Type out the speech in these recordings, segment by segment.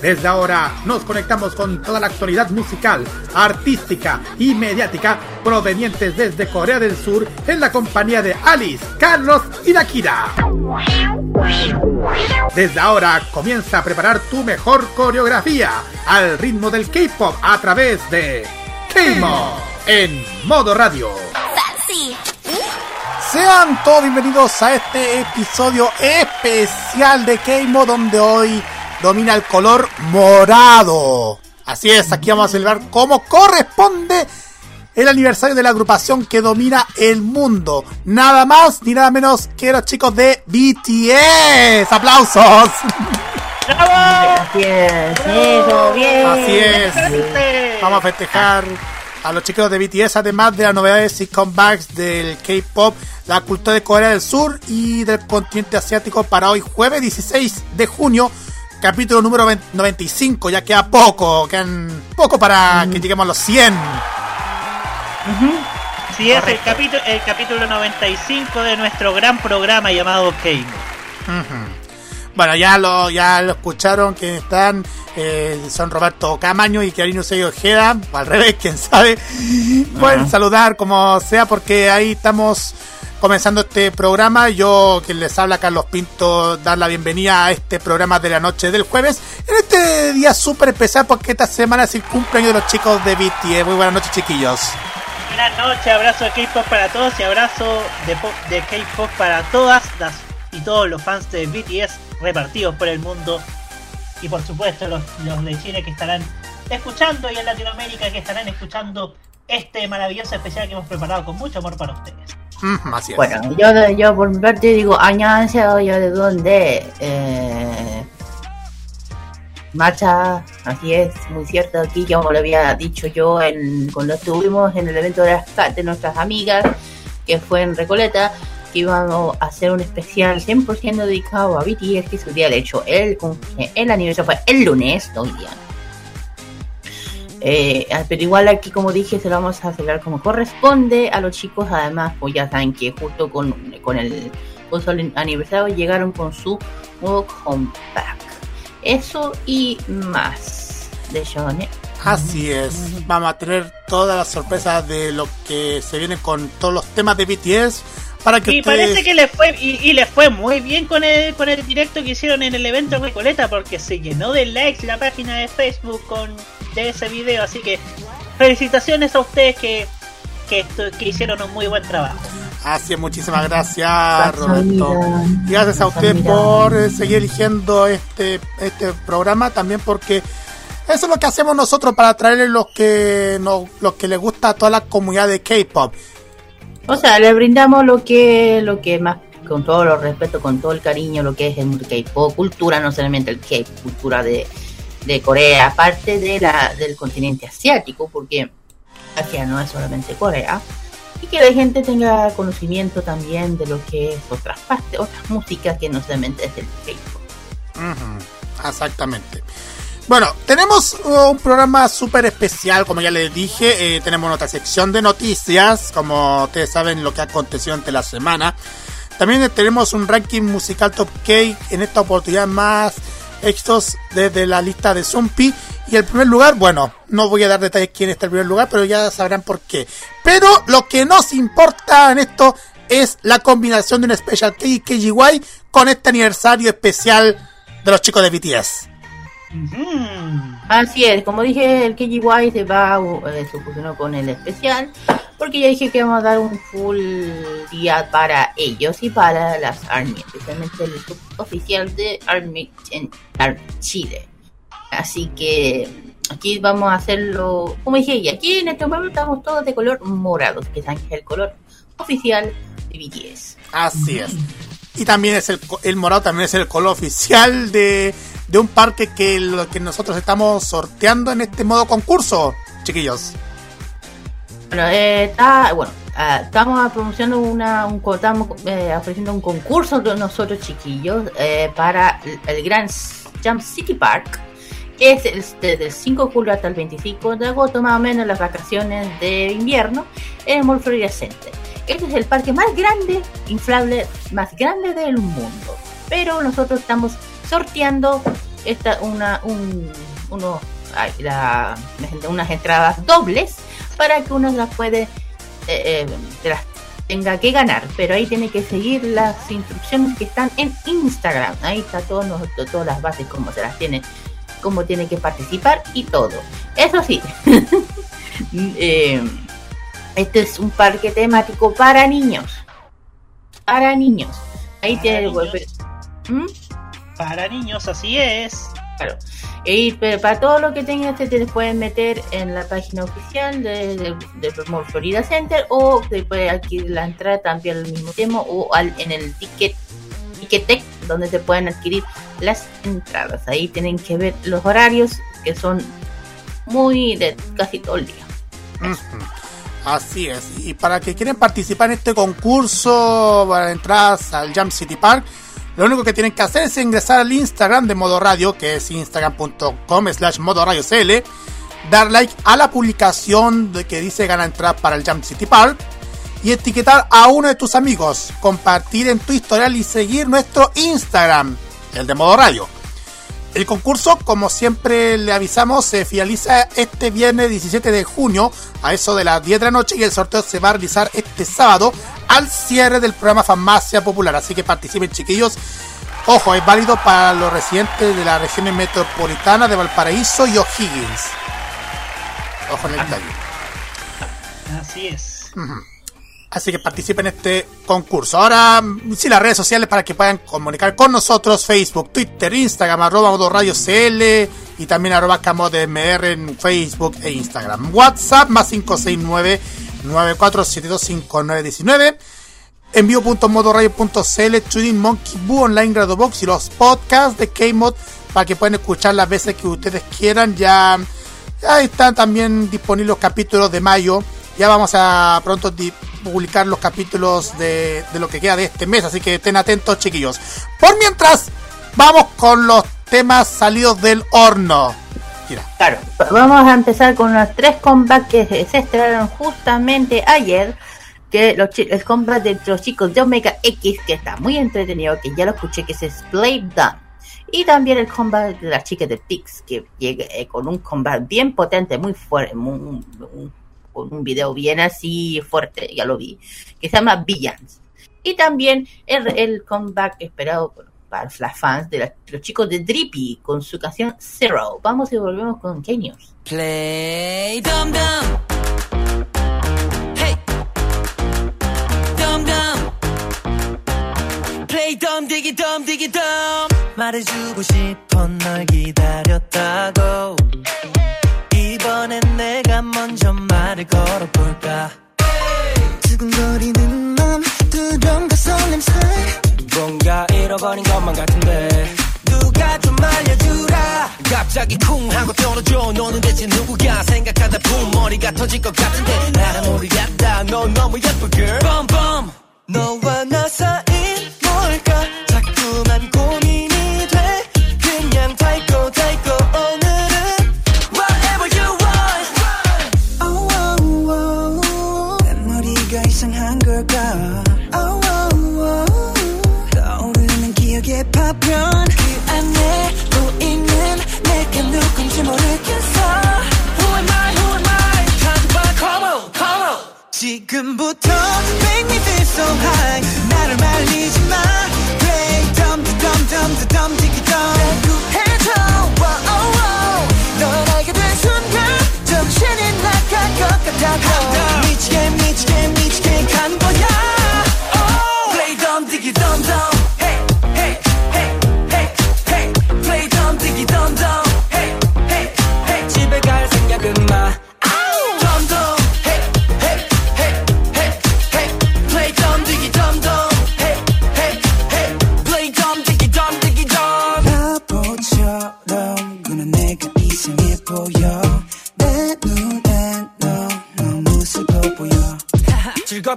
Desde ahora nos conectamos con toda la actualidad musical, artística y mediática provenientes desde Corea del Sur en la compañía de Alice, Carlos y Nakira. Desde ahora comienza a preparar tu mejor coreografía al ritmo del K-pop a través de K-Mo en modo radio. Sean todos bienvenidos a este episodio especial de K-Mo donde hoy domina el color morado. Así es, aquí vamos a celebrar como corresponde el aniversario de la agrupación que domina el mundo. Nada más ni nada menos que los chicos de BTS. ¡Aplausos! Así es, eso, bien. Así es. Vamos a festejar a los chicos de BTS, además de las novedades y comebacks del K-pop, la cultura de Corea del Sur y del continente asiático para hoy, jueves 16 de junio, capítulo número 95. Ya queda poco, quedan poco para que lleguemos a los 100. Sí, es el capítulo, el capítulo 95 de nuestro gran programa llamado Game. Bueno, ya lo, ya lo escucharon que están, eh, son Roberto Camaño y Karino Sello Ojeda, o al revés, quién sabe. Pueden saludar como sea porque ahí estamos comenzando este programa. Yo, quien les habla, Carlos Pinto, dar la bienvenida a este programa de la noche del jueves. En este día súper especial porque esta semana es el cumpleaños de los chicos de BTS. Muy buenas noches, chiquillos. Buenas noches, abrazo de K-pop para todos y abrazo de, pop- de K-pop para todas y todos los fans de BTS repartidos por el mundo y por supuesto los, los de Chile que estarán escuchando y en Latinoamérica que estarán escuchando este maravilloso especial que hemos preparado con mucho amor para ustedes. Bueno, yo, yo por mi parte digo, añadanse yo de donde eh, marcha, así es, muy cierto aquí, como lo había dicho yo en, cuando estuvimos en el evento de, las, de nuestras amigas, que fue en Recoleta, que íbamos a hacer un especial 100% dedicado a BTS, que su día, de hecho, el, el aniversario fue el lunes, hoy día. Eh, pero igual aquí, como dije, se lo vamos a celebrar como corresponde a los chicos. Además, pues ya saben que justo con, con el con su aniversario llegaron con su nuevo comeback. Eso y más de Shone. Así es, vamos a tener todas las sorpresas de lo que se viene con todos los temas de BTS para que Y ustedes... parece que les fue y, y les fue muy bien con el con el directo que hicieron en el evento de Recoleta porque se llenó de likes la página de Facebook con de ese video, así que felicitaciones a ustedes que que, esto- que hicieron un muy buen trabajo. Así es, muchísimas gracias, Gracias, Roberto. gracias a usted por eh, seguir eligiendo este, este programa, también porque eso es lo que hacemos nosotros para traerles los que nos, los que les gusta a toda la comunidad de K-pop. O sea, le brindamos lo que, lo que más, con todo el respeto, con todo el cariño, lo que es el K-pop, cultura, no solamente el K-pop, cultura de, de Corea, aparte de la, del continente asiático, porque Asia no es solamente Corea, y que la gente tenga conocimiento también de lo que es otras partes, otras músicas que no solamente es el K-pop. Ujú, exactamente. Bueno, tenemos uh, un programa súper especial, como ya les dije. eh, tenemos nuestra sección de noticias, como ustedes saben lo que ha acontecido ante la semana. También tenemos un ranking musical top K, en esta oportunidad más éxitos desde la lista de Zumpi. Y el primer lugar, bueno, no voy a dar detalles quién está en el primer lugar, pero ya sabrán por qué. Pero lo que nos importa en esto es la combinación de un Special K y KGY con este aniversario especial de los chicos de BTS. Así es, como dije, el KGY se va, eh, se fusionó con el especial, porque ya dije que vamos a dar un full día para ellos y para las ARMY, especialmente el oficial de ARMY en Chile. Así que aquí vamos a hacerlo, como dije, y aquí en este momento estamos todos de color morado, que es el color oficial de BTS. Así es. Y también es el, el morado también es el color oficial de, de un parque que lo que nosotros estamos sorteando en este modo concurso, chiquillos. Bueno, eh, está, bueno ah, estamos promocionando una, un, estamos eh, ofreciendo un concurso de nosotros chiquillos eh, para el, el Grand Jump City Park, que es el- desde el 5 de julio hasta el 25 de agosto, más o menos las vacaciones de invierno, en Mall Florida Center. Este es el parque más grande, inflable, más grande del mundo. Pero nosotros estamos sorteando esta, una, un, unos, ay, la- unas entradas dobles para que uno las puede, eh, eh, las tenga que ganar. Pero ahí tiene que seguir las instrucciones que están en Instagram. Ahí está todo, nos- todas las bases, cómo se las tiene, cómo tiene que participar y todo. Eso sí. eh, este es un parque temático para niños. Para niños. Ahí Para tiene niños. ¿Mm? Para niños, así es. Claro. Y pero para todo lo que tengas, te, te pueden meter en la página oficial de, de, de Florida Center o te puede adquirir la entrada también al mismo tiempo o al, en el ticket Ticketek donde te pueden adquirir las entradas. Ahí tienen que ver los horarios que son muy de casi todo el día. Así es. Y para que quieren participar en este concurso para entradas al Jump City Park, lo único que tienen que hacer es ingresar al Instagram de Modo Radio, que es instagram.com slash Modo Radio CL, dar like a la publicación de que dice gana entrada para el Jump City Park y etiquetar a uno de tus amigos, compartir en tu historial y seguir nuestro Instagram, el de Modo Radio. El concurso, como siempre le avisamos, se finaliza este viernes 17 de junio a eso de las 10 de la noche y el sorteo se va a realizar este sábado al cierre del programa Farmacia Popular. Así que participen chiquillos. Ojo, es válido para los residentes de las regiones metropolitanas de Valparaíso y O'Higgins. Ojo en el detalle. Así es. Así que participen en este concurso. Ahora, sí, las redes sociales para que puedan comunicar con nosotros: Facebook, Twitter, Instagram, arroba Radio CL y también arroba CamodMR en Facebook e Instagram. WhatsApp más 569 94725919 envío.modoradio.cl, Tuning Monkey Boo, Online Gradobox y los podcasts de K-Mod para que puedan escuchar las veces que ustedes quieran. Ya, ya están también disponibles los capítulos de mayo. Ya vamos a pronto publicar los capítulos de, de lo que queda de este mes, así que estén atentos, chiquillos. Por mientras, vamos con los temas salidos del horno. Claro, vamos a empezar con los tres combats que se estrenaron justamente ayer. Que los el combat de los chicos de Omega X, que está muy entretenido, que ya lo escuché, que es Blade Down. Y también el combat de las chicas de Pix, que llega eh, con un combat bien potente, muy fuerte, muy- con un video bien así fuerte, ya lo vi, que se llama Villains. Y también el, el comeback esperado por- para los fans de la- los chicos de Drippy con su canción Zero. Vamos y volvemos con K-News. Play dum dum. Hey. Dum dum. Play dum diggy dum diggy dum. 말해주고 싶어 널 기다렸다고. 말을 걸어볼까. 두근거리는 맘 두려움과 설렘 사이. 뭔가 잃어버린 것만 같은데. 누가 좀 알려주라. 갑자기 쿵 하고 떨어져. 너는 대체 누구야 생각하다 붐 머리가 터질 것 같은데. 나랑 모르겠다. 넌 너무 예뻐 girl. 뻔뻔 너와 나 사이 처음부터 Make me feel so high 나를 말리지 마 Play dumb dumb dumb dumb dumb dumb 해줘 wow, oh, oh. 널 알게 된 순간 정신이 나갈 것 같아 미치게 미치게 미치게 간다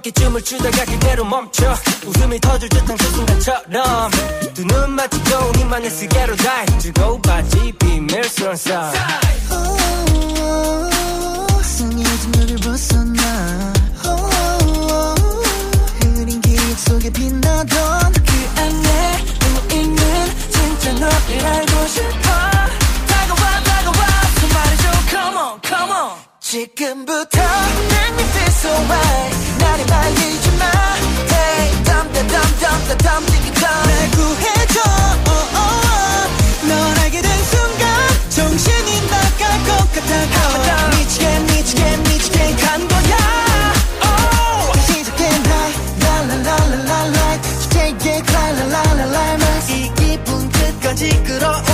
춤을 추다가 그대로 멈춰. 웃음이 터질 듯한 그 순간처럼. 두 눈 마주고 니만의 세계로 dive 즐거워봤지 비밀스러운 상해진 너를 벗어나. 흐린 기억 속에 빛나던 그 안에 누워있는 진짜 너를 알고 싶어 지금부터 me feel so right 나를 말리지 마. Hey dump the dump dump the dump dig it 날 구해줘. Oh, oh, oh. 널 알게 된 순간 정신이 나갈 것 같아 미치게 미치게 미치게 간 거야. Oh. 시작된 high 랄랄랄랄랄라 주제에 클랄랄랄랄라 이 기분 끝까지 끌어올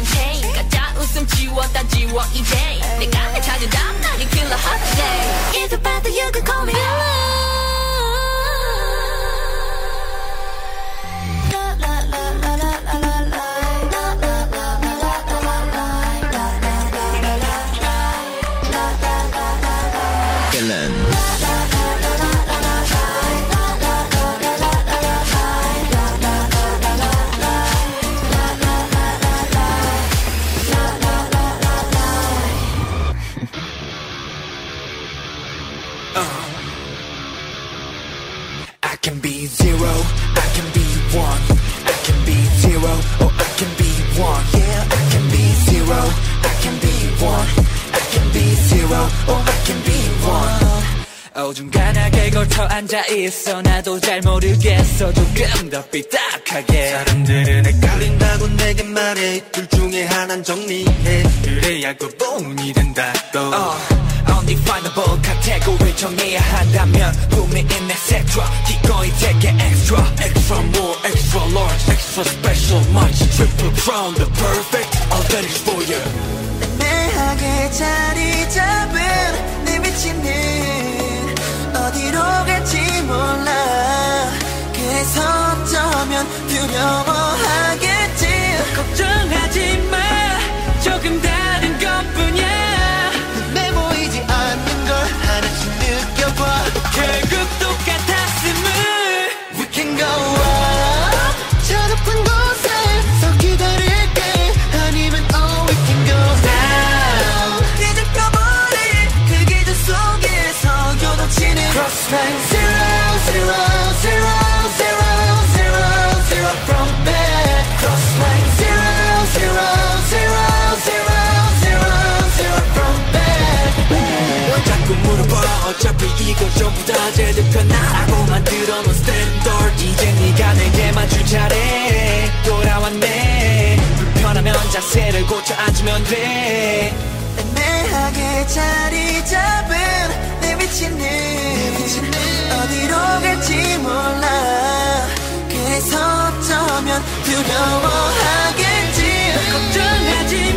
날 묶던 체인 가짜 웃음 지웠다 지워 이제 내가 내 찾은 나를 킬러 holiday 어중간하게 걸터 앉아있어. 나도 잘 모르겠어 조금 더 삐딱하게. 사람들은 헷갈린다고 내게 말해. 둘 중에 하나는 정리해. 그래야 구분이 된다고. 어, undefinable 카테고리 정해야 한다면 꿈이 있는 섹터 기꺼이 되게 extra. Extra more, extra large, extra special. Much Triple crown, the perfect advantage for you. 애매하게 자리 잡은 내 위치는 어디로 갈지 몰라. 그래서 어쩌면 두려워하겠지. 걱정하지 마 어차피 이거 전부 다 제대편하라고 만들어 놓은 스탠더드 이제 네가 내게 맞출 차례 돌아왔네 불편하면 자세를 고쳐 앉으면 돼 애매하게 자리 잡은 내 위치는 어디로 갈지 몰라. 그래서 어쩌면 두려워하겠지. 걱정하지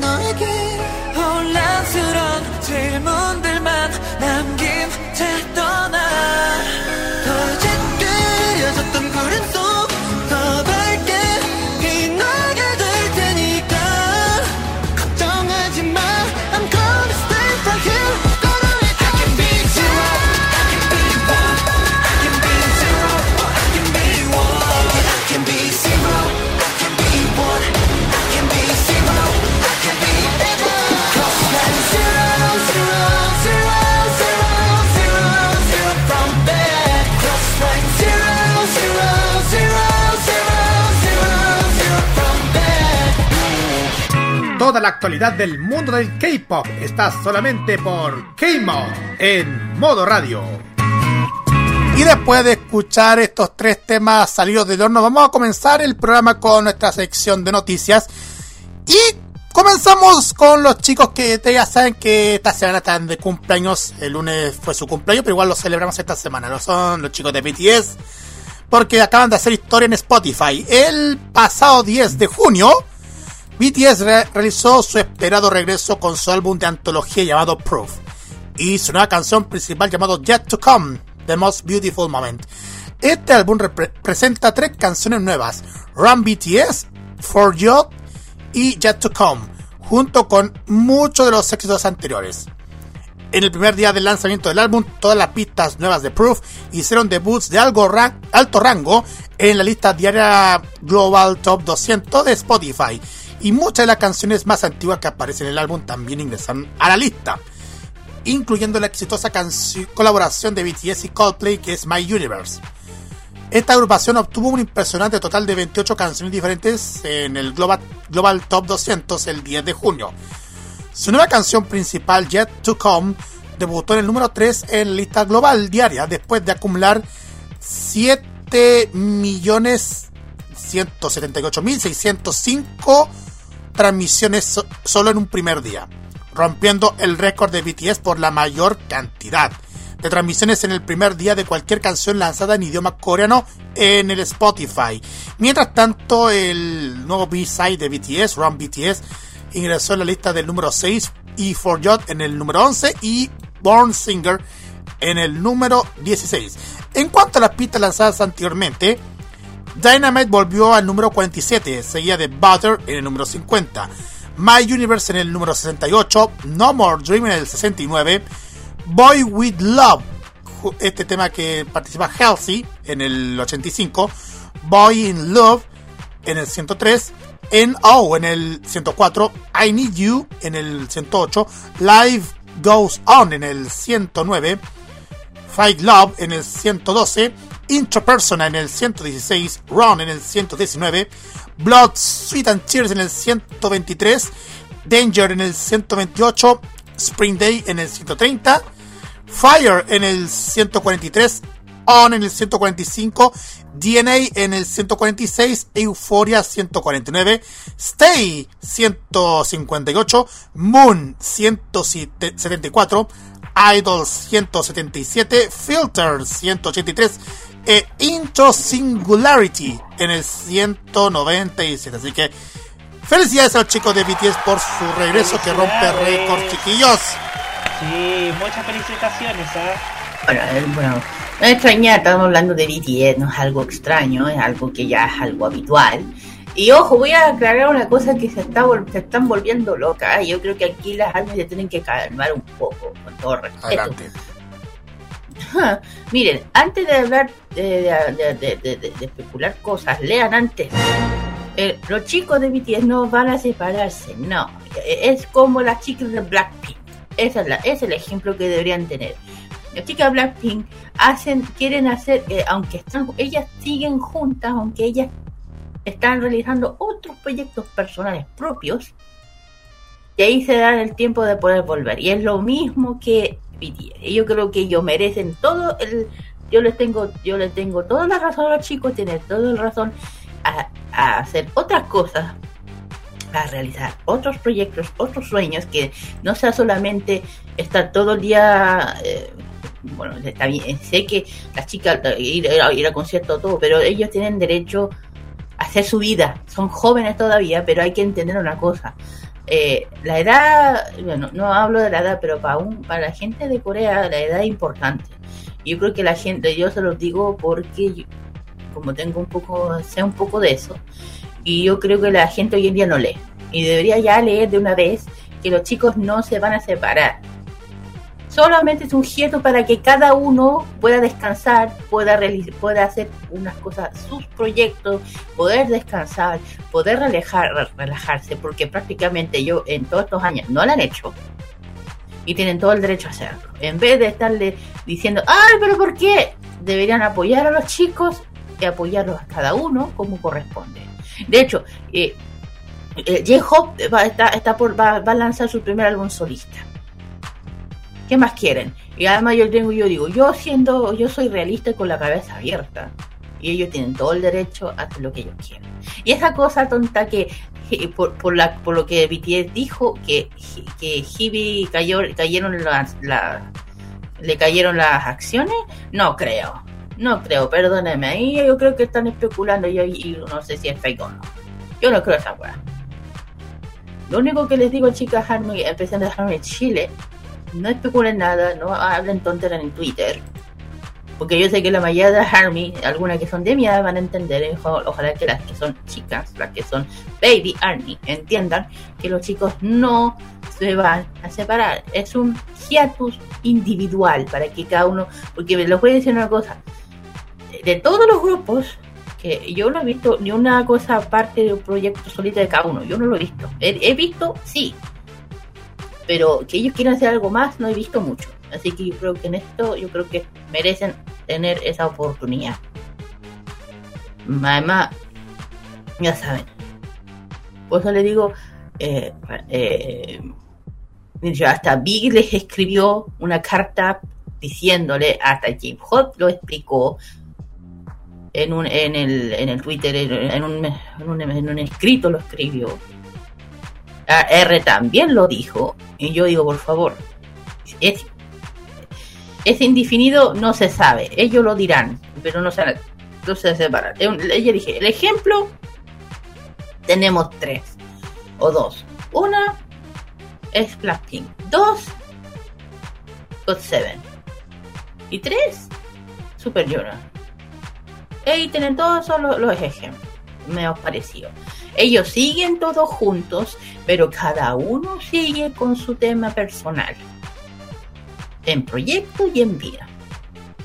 너에게 혼란스러운 질문들만 남긴 채 떠나 La actualidad del mundo del K-pop está solamente por K-Mod en modo radio. Y después de escuchar estos tres temas salidos del horno, vamos a comenzar el programa con nuestra sección de noticias. Y comenzamos con los chicos que ya saben que esta semana están de cumpleaños. El lunes fue su cumpleaños, pero igual lo celebramos esta semana. No son los chicos de BTS, porque acaban de hacer historia en Spotify. El pasado 10 de junio, BTS re- realizó su esperado regreso con su álbum de antología llamado Proof y su nueva canción principal llamado Yet to Come, The Most Beautiful Moment. Este álbum presenta tres canciones nuevas, Run BTS, For You y Yet to Come, junto con muchos de los éxitos anteriores. En el primer día del lanzamiento del álbum, todas las pistas nuevas de Proof hicieron debuts de algo alto rango en la lista diaria Global Top 200 de Spotify. Y muchas de las canciones más antiguas que aparecen en el álbum también ingresaron a la lista, incluyendo la exitosa colaboración de BTS y Coldplay que es My Universe. Esta agrupación obtuvo un impresionante total de 28 canciones diferentes en el Global, Global Top 200 el 10 de junio. Su nueva canción principal, Yet to Come, debutó en el número 3 en lista global diaria después de acumular 7.178.605 transmisiones so- solo en un primer día, rompiendo el récord de BTS por la mayor cantidad. de transmisiones en el primer día de cualquier canción lanzada en idioma coreano en el Spotify. Mientras tanto, el nuevo B-side de BTS, Run BTS, ingresó en la lista del número 6 y For Jot en el número 11 y Born Singer en el número 16. En cuanto a las pistas lanzadas anteriormente, Dynamite volvió al número 47, seguida de Butter en el número 50, My Universe en el número 68, No More Dream en el 69, Boy With Love, este tema que participa Healthy en el 85, Boy in Love en el 103, N.O. en el 104, I Need You en el 108, Life Goes On en el 109, Fight Love en el 112, Intrapersona en el 116, Run en el 119, Blood, Sweet and Tears en el 123, Danger en el 128, Spring Day en el 130, Fire en el 143, On en el 145, DNA en el 146, Euphoria 149, Stay 158, Moon 174, Idol 177, Filter 183 e Intro Singularity en el 197. Así que felicidades a los chicos de BTS por su regreso que rompe récord, chiquillos. Sí, muchas felicitaciones, ¿ah? Bueno, eh, bueno, no es extrañar, estamos hablando de BTS, no es algo extraño, es algo que ya es algo habitual. Y ojo, voy a aclarar una cosa que se, está, vol- se están volviendo locas. ¿eh? Yo creo que aquí las armas se tienen que calmar un poco, con todo respeto. Adelante. Miren, antes de hablar de, de- especular cosas, lean antes. Eh, los chicos de BTS no van a separarse, no. Eh, Es como las chicas de Blackpink. Esa es la, es el ejemplo que deberían tener. Las chicas Blackpink hacen, quieren hacer, eh, aunque están, ellas siguen juntas, aunque ellas están realizando otros proyectos personales propios, y ahí se dan el tiempo de poder volver. Y es lo mismo que BTS. Yo creo que ellos merecen todo el. Yo les tengo, yo les tengo toda la razón a los chicos, tienen toda la razón a, hacer otras cosas, a realizar otros proyectos, otros sueños, que no sea solamente estar todo el día. eh, bueno, está bien, sé que las chicas ir, ir a- ir a conciertos, todo, pero ellos tienen derecho a hacer su vida. Son jóvenes todavía, pero hay que entender una cosa eh, la edad, bueno, no hablo de la edad, pero para, un, para la gente de Corea la edad es importante. Yo creo que la gente, yo se los digo porque como tengo un poco, sé un poco de eso, y yo creo que la gente hoy en día no lee. Y debería ya leer de una vez que los chicos no se van a separar. Solamente es un gesto para que cada uno pueda descansar, pueda, pueda hacer unas cosas, sus proyectos, poder descansar, poder relajar, relajarse, porque prácticamente yo en todos estos años no lo han hecho y tienen todo el derecho a hacerlo. En vez de estarle diciendo, ay, pero ¿por qué? Deberían apoyar a los chicos y apoyarlos a cada uno como corresponde. De hecho, eh, eh, J-Hope va, está, está por, va a lanzar su primer álbum solista. ¿Qué más quieren? Y además yo tengo, yo digo, yo siendo, yo soy realista y con la cabeza abierta. Y ellos tienen todo el derecho a hacer lo que ellos quieran. Y esa cosa tonta que, por, por, la, por lo que BTS dijo, que, que Hibi cayó, cayeron las, la- le cayeron las acciones, no creo. No creo, perdónenme. Ahí yo creo que están especulando y no sé si es fake o no. Yo no creo esa weá. Lo único que les digo, chicas, Harmony, empezando a Harmony Chile, no especulen nada, no hablen tonteras en Twitter. Porque yo sé que la mayoría de Army, algunas que son de mi edad, van a entender. Ojalá que las que son chicas, las que son Baby Army, entiendan que los chicos no se van a separar. Es un hiatus individual para que cada uno. Porque les voy a decir una cosa: de todos los grupos, que yo no he visto ni una cosa aparte de un proyecto solito de cada uno. Yo no lo he visto. He visto, sí, pero que ellos quieran hacer algo más no he visto mucho. Así que yo creo que en esto yo creo que merecen tener esa oportunidad. Además ya saben. Por eso le digo eh, eh, hasta Big les escribió una carta diciéndole hasta Jim Hot lo explicó en un en el en el Twitter en, un, en un escrito lo escribió a R también lo dijo. Y yo digo, por favor, es- indefinido, no se sabe. Ellos lo dirán, pero no se, no se separan. Dije, el ejemplo, tenemos tres o dos. Una es Blackpink. Dos, God Seven. Y tres, Super Junior. Ahí tienen todos los, los ejemplos. Me os pareció. Ellos siguen todos juntos, pero cada uno sigue con su tema personal. En proyecto y en vida.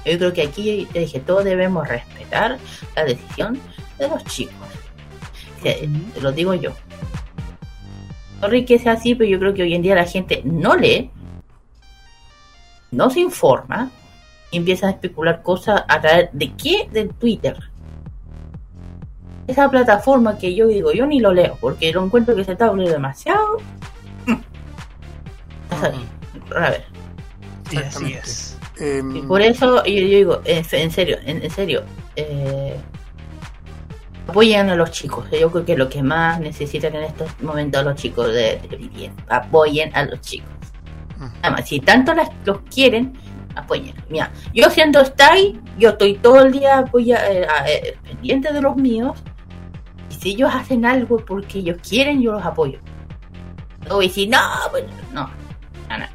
Yo creo que aquí te dije, todos debemos respetar la decisión de los chicos. Que, Te lo digo yo. Sorry que sea así, pero yo creo que hoy en día la gente no lee, no se informa y empieza a especular cosas a través de qué? Del Twitter. Esa plataforma que yo digo, yo ni lo leo porque lo encuentro que se está abriendo demasiado. A ver. Sí, así es. Em, Y por eso yo, yo digo, en, en serio, en, en serio, eh, apoyen a los chicos. Yo creo que lo que más necesitan en estos momentos los chicos de, de BTS, apoyen a los chicos. Además, si tanto las, los quieren, apoyen. Mira, yo siendo Stay, yo estoy todo el día apoya, eh, eh, pendiente de los míos. Si ellos hacen algo porque ellos quieren, yo los apoyo. No voy a decir, no, pues, no, no.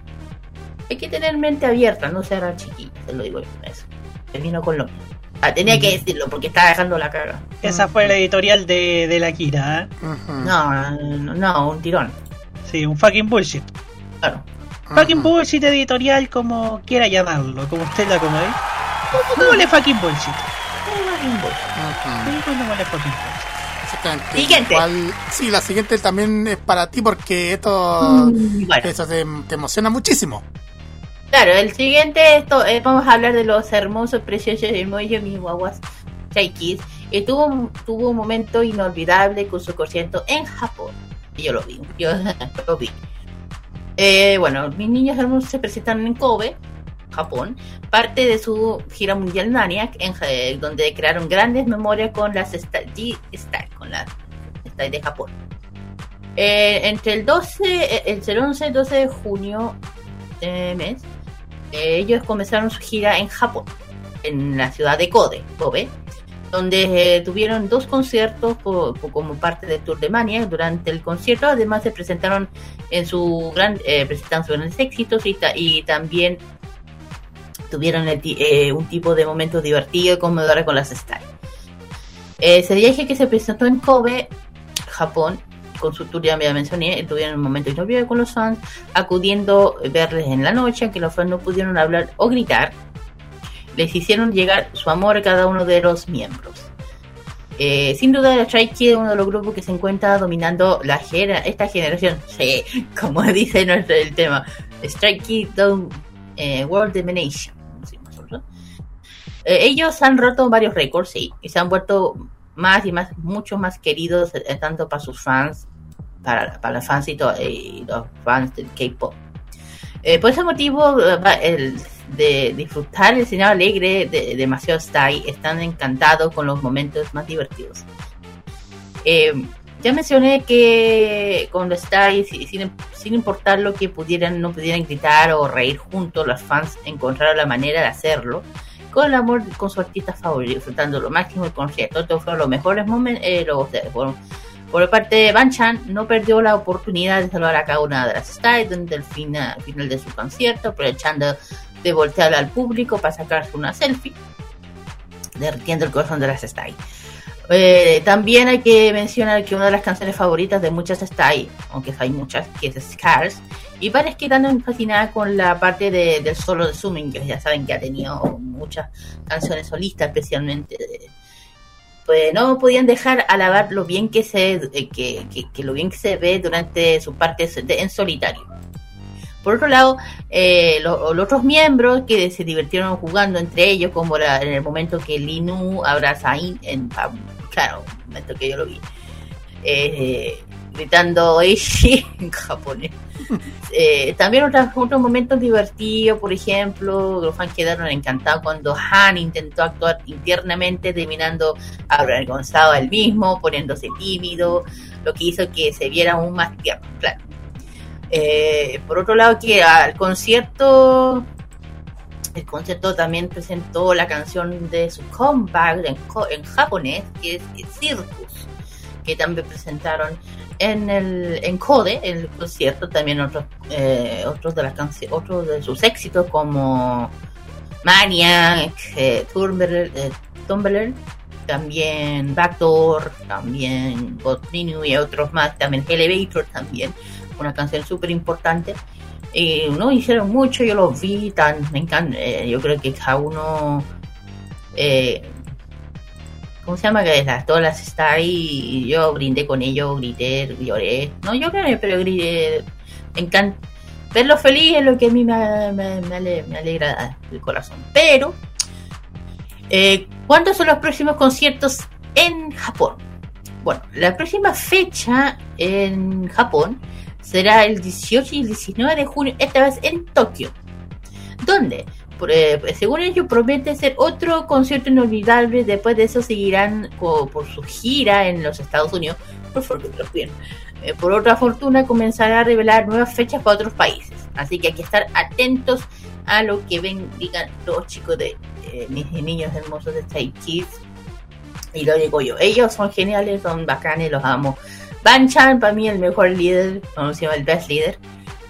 Hay que tener mente abierta, no ser chiquita, te lo digo yo. Eso. Termino con lo mismo. Ah, tenía que decirlo porque estaba dejando la caga. Esa fue la editorial de, de la Kira, ¿eh? ujú, No, no, no, un tirón. Sí, un fucking bullshit. Claro. Fucking bullshit editorial, como quiera llamarlo, como usted la acomode. Póngale fucking bullshit. Ujú. Sí, póngale fucking bullshit. Exactamente. Siguiente. Igual- sí, la siguiente también es para ti porque esto, Mm, bueno. eso te, te emociona muchísimo. Claro, el siguiente, esto, eh, vamos a hablar de los hermosos, preciosos y hermosos mis guaguas Stray Kids. Y tuvo, tuvo un momento inolvidable con su concierto en Japón. Yo lo vi, yo lo vi. Eh, bueno, mis niños hermosos se presentan en Kobe, Japón, parte de su gira mundial Maniac, en, eh, donde crearon grandes memorias con las G-Style, con las Style de Japón. Eh, entre el 12, eh, el 11 y 12 de junio de mes, eh, ellos comenzaron su gira en Japón, en la ciudad de Kobe, Kobe donde eh, tuvieron dos conciertos como parte del Tour de Mania. Durante el concierto, además, se presentaron en su gran, eh, presentaron grandes éxitos y también tuvieron eh, un tipo de momentos divertidos y conmovedores con las stars. Eh, se dije que se presentó en Kobe, Japón, con su tour ya me mencioné, tuvieron un momento inolvidable con los fans, acudiendo a verles en la noche, aunque los fans no pudieron hablar o gritar, les hicieron llegar su amor a cada uno de los miembros. Eh, sin duda, el Stray Kids es uno de los grupos que se encuentra dominando la gera- esta generación. Sí, como dice nuestro el tema, Dom- eh, World Domination. Eh, ellos han roto varios récords, sí, y se han vuelto más y más, mucho más queridos, eh, tanto para sus fans, para, para los fans y, to- los fans del K-pop. Eh, por ese motivo, el, de disfrutar el cine alegre de demasiado style, están encantados con los momentos más divertidos. Ya mencioné que con style, si- sin, sin importar lo que pudieran, no pudieran gritar o reír juntos, los fans encontraron la manera de hacerlo con el amor con su artista favorito, disfrutando lo máximo del concierto. Estos fueron los mejores momentos. Eh, por parte de Van Chan, no perdió la oportunidad de saludar a cada una de las stars durante el final, final de su concierto, aprovechando de voltear al público para sacarse una selfie, derritiendo el corazón de las stars. Eh, también hay que mencionar que una de las canciones favoritas de muchas stars, aunque hay muchas, que es Scars, y parece que tan fascinada con la parte de- del solo de Summing, que ya saben que ha tenido muchas canciones solistas, especialmente pues no podían dejar alabar lo bien que se eh, que, que- que lo bien que se ve durante sus partes en solitario. Por otro lado, eh, lo- los otros miembros que se divirtieron jugando entre ellos, como la- en el momento que Linu abraza a In, en, claro, momento que yo lo vi, eh, gritando Eishi en japonés. Eh, también otros, otros momentos divertidos, por ejemplo, los fans quedaron encantados cuando Han intentó actuar internamente, terminando avergonzado él mismo, poniéndose tímido, lo que hizo que se viera aún más tierno, claro. Eh, por otro lado, que al concierto el concierto también presentó la canción de su comeback en, japonés, que es Circus, que también presentaron en el en Code, el concierto, también otros eh, otros de las otros de sus éxitos como Maniac, eh, Tumblr, eh, también Backdoor, también y otros más, también Elevator también, una canción súper importante. Y no hicieron mucho, yo los vi, tan, me encanta, eh, yo creo que cada uno, eh, ¿cómo se llama? Que las, todas está ahí, y yo brindé con ellos, grité, lloré, no lloré, pero grité, me encanta, verlos feliz es lo que a mí me, me, me ale- me alegra el corazón, pero, eh, ¿cuándo son los próximos conciertos en Japón? Bueno, la próxima fecha en Japón será el 18 y el 19 de junio, esta vez en Tokio. Donde, eh, según ellos, promete ser otro concierto inolvidable. Después de eso seguirán por su gira en los Estados Unidos. Por bien. Eh, por otra fortuna, comenzará a revelar nuevas fechas para otros países. Así que hay que estar atentos a lo que ven, digan los chicos de eh, niños hermosos de Stray Kids. Y lo digo yo, ellos son geniales, son bacanes, los amo. Banchan para mí el mejor líder, no se llama el best líder,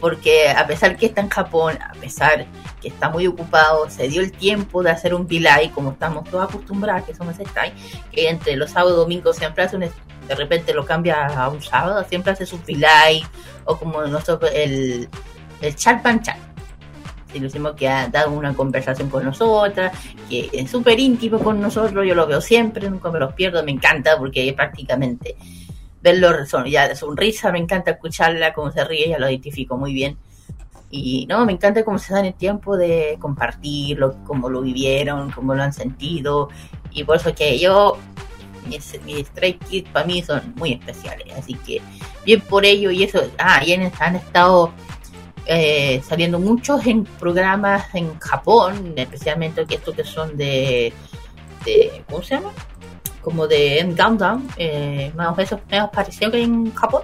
porque a pesar que está en Japón, a pesar que está muy ocupado, se dio el tiempo de hacer un delay, como estamos todos acostumbrados que somos Stray, que entre los sábados y domingos siempre hace un, de repente lo cambia a un sábado, siempre hace su delay, o como nosotros el, el chat Banchan. Si lo que ha dado una conversación con nosotras, que es súper íntimo con nosotros, yo lo veo siempre, nunca me los pierdo, me encanta porque prácticamente verlo ya de sonrisa, me encanta escucharla, cómo se ríe, ya lo identifico muy bien. Y no, me encanta cómo se dan el tiempo de compartirlo, cómo lo vivieron, cómo lo han sentido. Y por eso que yo, mis, mis Stray Kids para mí son muy especiales. Así que bien por ello y eso. Ah, y han estado eh, saliendo muchos en programas en Japón, especialmente que estos que son de, de ¿cómo se llama? Como de M Countdown, eh, más o menos me pareció que en Japón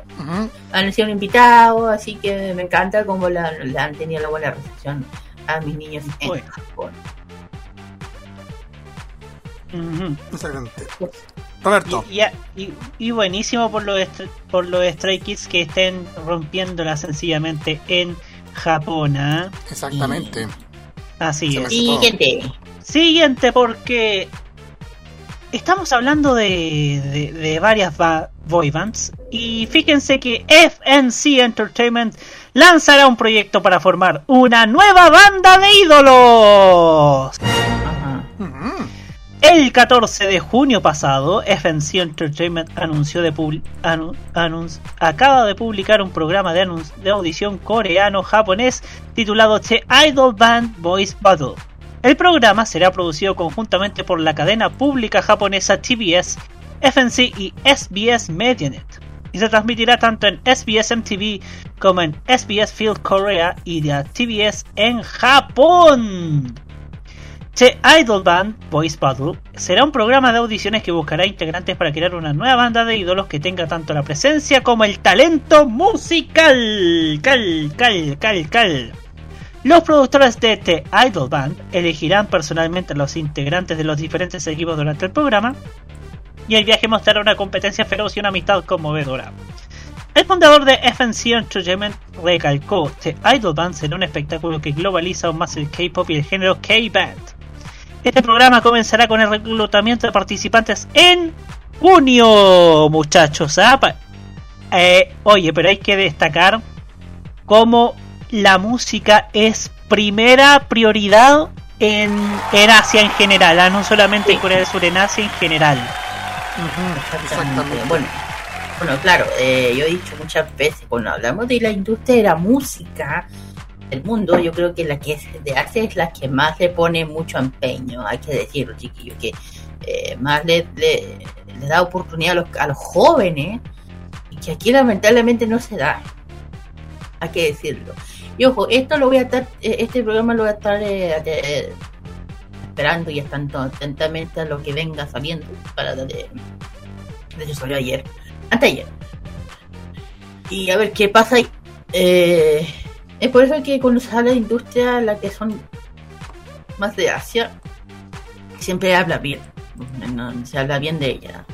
han sido invitados, así que me encanta cómo la, la han tenido la buena recepción a mis niños en Bueno. Japón. Roberto. Y, y- y- y buenísimo por los, por los Stray Kids que estén rompiéndola sencillamente en Japón. ¿ah? Exactamente. Así es. Siguiente. Siguiente, porque estamos hablando de, de, de varias ba- boy bands. Y fíjense que FNC Entertainment lanzará un proyecto para formar una nueva banda de ídolos. Ajá. El 14 de junio pasado, FNC Entertainment anunció de publi- anu- anun- acaba de publicar un programa de, de audición coreano-japonés titulado The Idol Band Voice Battle. El programa será producido conjuntamente por la cadena pública japonesa TBS, FNC y SBS Medianet. Y se transmitirá tanto en SBS MTV como en SBS Field Korea y de TBS en Japón. The Idol Band Voice Battle será un programa de audiciones que buscará integrantes para crear una nueva banda de ídolos que tenga tanto la presencia como el talento musical. Cal, cal, cal, cal. Los productores de The Idol Band elegirán personalmente a los integrantes de los diferentes equipos durante el programa y el viaje mostrará una competencia feroz y una amistad conmovedora. El fundador de FNC Entertainment recalcó que Idol Band será un espectáculo que globaliza aún más el K-pop y el género K-Band. Este programa comenzará con el reclutamiento de participantes en junio, muchachos. ¿ah? Eh, oye, pero hay que destacar cómo la música es primera prioridad en, en Asia en general, ¿ah? no solamente en Corea del Sur, en Asia en general. Exactamente. Bueno, bueno, claro, eh, yo he dicho muchas veces, cuando hablamos de la industria de la música del mundo, yo creo que la que es de Asia es la que más le pone mucho empeño, hay que decirlo, chiquillos, que eh, más le, le, le da oportunidad a los, a los jóvenes y que aquí lamentablemente no se da. Hay que decirlo. Y ojo, esto lo voy a estar, eh, este programa lo voy a estar eh, eh, esperando y estando atentamente a lo que venga saliendo para de hecho salió ayer, anteayer. Y a ver qué pasa ahí. Eh, es por eso que cuando habla de industria, la que son más de Asia, siempre habla bien. Se habla bien de ella.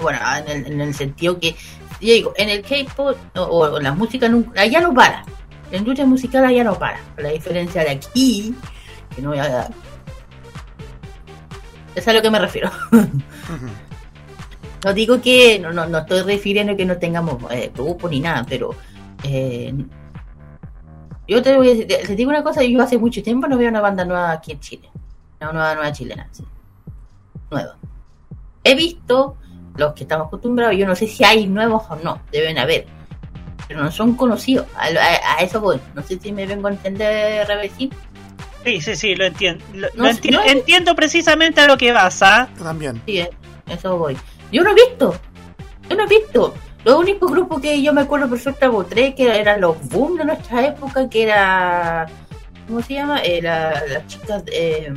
Bueno, en el, en el sentido que, yo digo, en el K-pop o, o la música nunca- allá no para. La industria musical allá no para. La diferencia de aquí, que no voy a. Es a lo que me refiero. No digo que no, no, no estoy refiriendo que no tengamos eh, grupo ni nada, pero eh, yo te, voy a decir- te digo una cosa, yo hace mucho tiempo no veo una banda nueva aquí en Chile. Una nueva, nueva chilena, sí. Nueva. He visto los que estamos acostumbrados, yo no sé si hay nuevos o no, deben haber. Pero no son conocidos, a, a- a eso voy. No sé si me vengo a entender, Rebecín. Sí, sí, sí, lo entiendo. Lo, No lo sé, enti- no- Entiendo precisamente a lo que vas, ¿ah? También. Sí, eh, eso voy. Yo no he visto. Yo no he visto. Los únicos grupos que yo me acuerdo perfectamente tres que eran los boom de nuestra época, que era. ¿Cómo se llama? Eh, la- las chicas. Eh,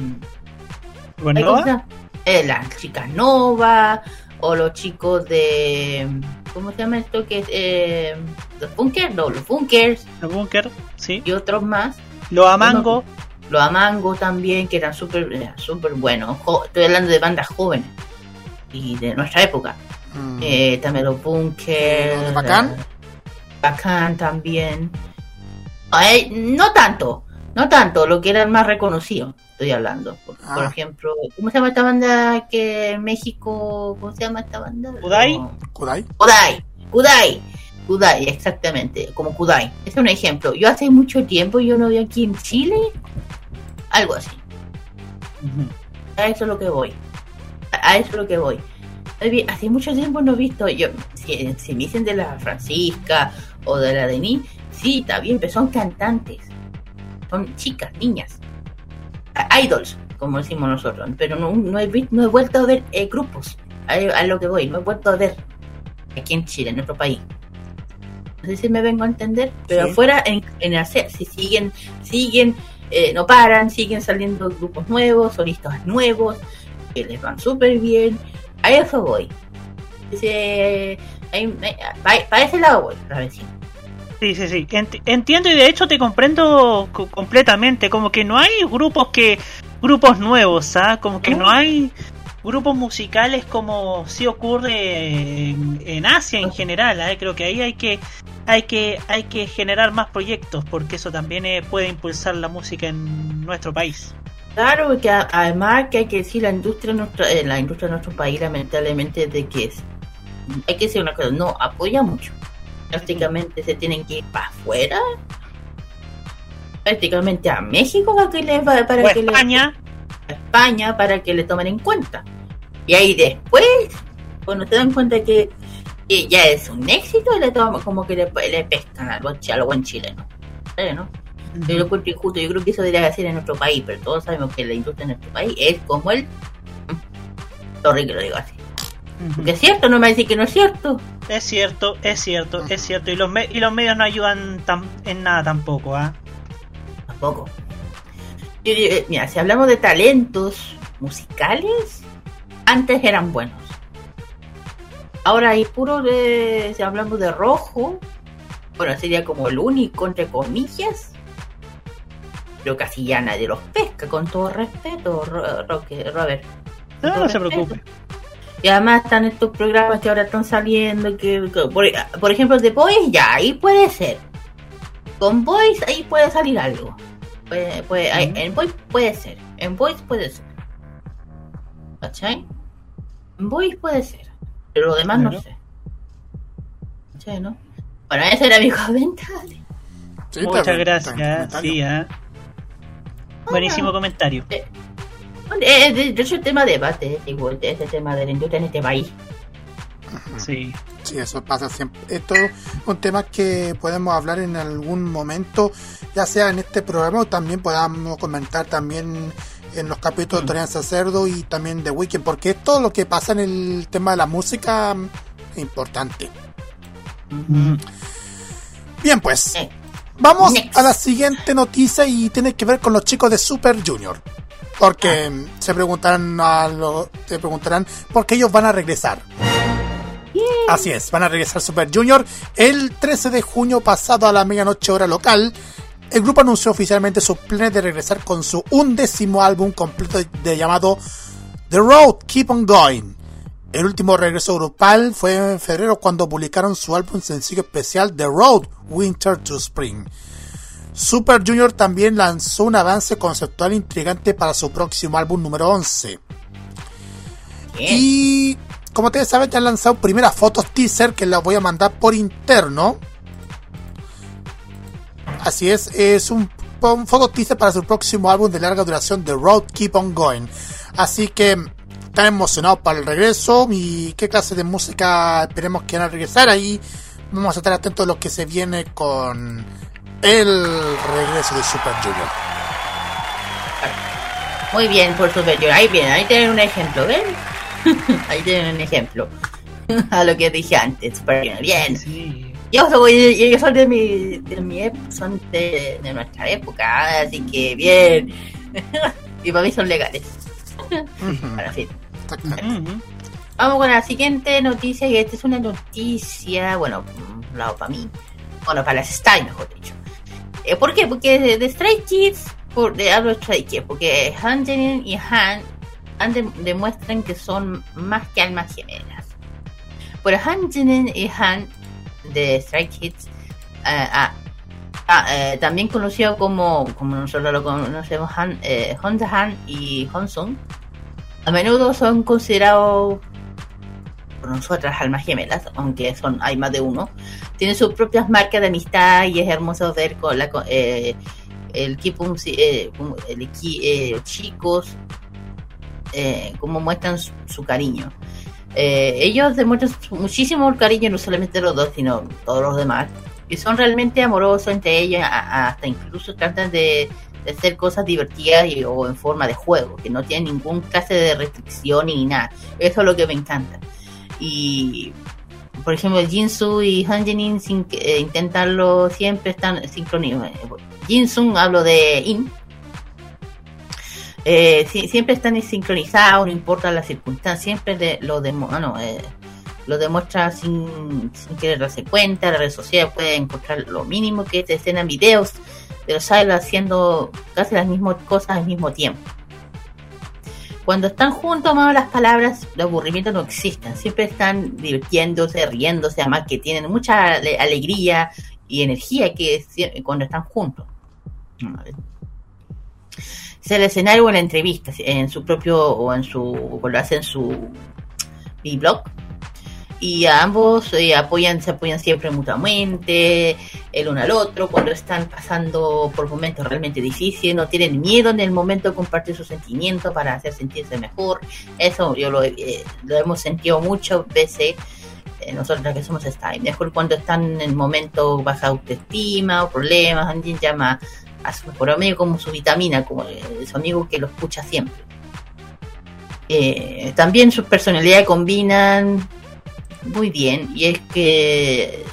Bueno, ay, ¿cómo se llama? Eh, las chicas Nova. O los chicos de. ¿Cómo se llama esto? Que es. Los Bunkers. No, los Bunkers. los Bunker, sí. Y otros más. Los Amango, Los Amango también, que eran súper súper buenos. Jo- Estoy hablando de bandas jóvenes. Y de nuestra época. Mm. Eh, también los bunkers. ¿Los de Bacán? eh, Bacán también. Ay, no tanto, no tanto, lo que era el más reconocido, estoy hablando. Por, por Ah. ejemplo, ¿cómo se llama esta banda que en México, ¿cómo se llama esta banda? ¿Kudai? No. Kudai. Kudai, Kudai, Kudai, exactamente, como Kudai. Este es un ejemplo. Yo hace mucho tiempo yo no vi aquí en Chile algo así. A eso es lo que voy. A eso es lo que voy. Hace mucho tiempo no he visto. Yo, si, si me dicen de la Francisca o de la Denis, sí, está bien, pero son cantantes. Son chicas, niñas. Idols, como decimos nosotros. Pero no, no, he, no he vuelto a ver eh, grupos. A, a lo que voy, no he vuelto a ver aquí en Chile, en nuestro país. No sé si me vengo a entender, pero Sí. afuera en, en hacer, si siguen, siguen, eh, no paran, siguen saliendo grupos nuevos, solistas nuevos, que les van súper bien. A eso voy. Ese, ahí- ahí- pa- para ese lado voy, la vecina. Sí, sí, sí. Ent- entiendo y de hecho te comprendo co- completamente. Como que no hay grupos que. Grupos nuevos, ¿ah? Como que no hay grupos musicales como sí ocurre en, en Asia en general. ¿ah? Creo que ahí hay que. Hay que, hay que generar más proyectos porque eso también eh, puede impulsar la música en nuestro país. Claro, que además que hay que decir la industria nuestra, eh, la industria de nuestro país lamentablemente de que es, hay que decir una cosa, no apoya mucho. Prácticamente se tienen que ir para afuera, prácticamente a México para que le para, para que le- España, a España para que le tomen en cuenta. Y ahí después, cuando te dan cuenta que, que ya es un éxito, le toman como que le, le pescan al buen, al buen chileno. ¿Sí, no? Yo lo encuentro injusto, yo creo que eso debería ser en nuestro país, pero todos sabemos que la industria en nuestro país es como el... Sorry que lo digo así. Porque es cierto, no me decir que no es cierto. es cierto, es cierto, es cierto. Y los, me- y los medios no ayudan tam- en nada tampoco, ¿ah? Tampoco. Yo eh, mira, si hablamos de talentos musicales, antes eran buenos. Ahora hay puro de. Si hablamos de rojo, bueno, sería como el único, entre comillas. Pero casi ya nadie los pesca, con todo respeto, Robert. No, no se preocupe. Y además están estos programas que ahora están saliendo, que, que- por, por ejemplo, The Boys, ya, ahí puede ser. Con Boys, ahí puede salir algo. Puede, puede- En Boys puede ser. En Boys puede ser. ¿Cachai? Boys puede ser. Pero lo demás no sé. Bueno, ese era mi comentario. Sí, Muchas gracias. Sí, ¿ah? Buenísimo comentario. Eh, de, de hecho, el tema de debate, digo, este tema de la industria en este país. Sí. Sí, eso pasa siempre. Esto es un tema que podemos hablar en algún momento, ya sea en este programa o también podamos comentar también en los capítulos de Torian Sacerdo y también de Weekend, porque todo lo que pasa en el tema de la música mm, es importante. Bien, pues, vamos Next. a la siguiente noticia y tiene que ver con los chicos de Super Junior. Porque mm, se preguntarán a lo- se preguntarán por qué ellos van a regresar. Así es, van a regresar Super Junior el 13 de junio pasado a la medianoche hora local el grupo anunció oficialmente sus planes de regresar con su undécimo álbum completo de llamado The Road Keep On Going. El último regreso grupal fue en febrero cuando publicaron su álbum sencillo especial The Road Winter to Spring. Super Junior también lanzó un avance conceptual intrigante para su próximo álbum número 11. Y como ustedes saben, ya han lanzado primeras fotos teaser que las voy a mandar por interno. Así es, es un, un teaser para su próximo álbum de larga duración, The Road Keep On Going. Así que están emocionados para el regreso y qué clase de música esperemos que van a regresar ahí. Vamos a estar atentos a lo que se viene con el regreso de Super Junior. Muy bien por Super Junior. Ahí bien, ahí tienen un ejemplo, ¿ven? ahí tienen un ejemplo. a lo que dije antes, Super Junior. Bien. Sí. Yo soy, yo soy de mi, de mi son de, de nuestra época, así que bien. y para mí son legales. Para fin. Vamos con la siguiente noticia, y esta es una noticia, bueno, lado para mí, bueno, para las Style, mejor dicho. Eh, ¿Por qué? Porque de, de Stray Kids, por, de, hablo de Stray Kids, porque Han Jenin y Han, Han de- demuestran que son más que almas gemelas. Por Han Jenin y Han de Stray Kids, eh, ah, ah, eh, también conocido como, como nosotros lo conocemos, Han, eh, Honda Han y Honsung, a menudo son considerados por nosotras almas gemelas, aunque son hay más de uno. Tienen sus propias marcas de amistad y es hermoso ver con la, eh, el equipo, eh, el chicos, cómo muestran su cariño. Eh, ellos demuestran muchísimo cariño, no solamente los dos, sino todos los demás. Y son realmente amorosos entre ellos, hasta incluso tratan de, hacer cosas divertidas o en forma de juego, que no tienen ningún clase de restricción ni nada. Eso es lo que me encanta. Y por ejemplo, Jinsu y Hanjenin sin eh, intentarlo siempre están sincronizados. Jinsun hablo de In. Eh, sí, siempre están sincronizados, no importa la circunstancia, siempre de- lo, demo, ah, eh, demuestra sin, querer darse cuenta. La red social puede encontrar lo mínimo que te escena en videos, pero sale haciendo casi las mismas cosas al mismo tiempo. Cuando están juntos, más las palabras de aburrimiento no existen. Siempre están divirtiéndose, riéndose, además que tienen mucha ale- alegría y energía que cuando están juntos. Es el escenario o en la entrevista, en su propio, o en su, cuando hacen su blog. Y ambos eh, apoyan, se apoyan siempre mutuamente, el uno al otro, cuando están pasando por momentos realmente difíciles, no tienen miedo en el momento de compartir sus sentimientos para hacer sentirse mejor. Eso yo lo, eh, lo hemos sentido muchas veces eh, nosotros que somos Style. Mejor cuando están en momentos baja autoestima o problemas, alguien llama a su mejor amigo como su vitamina, como su amigo que lo escucha siempre. Eh, también sus personalidades combinan muy bien y es que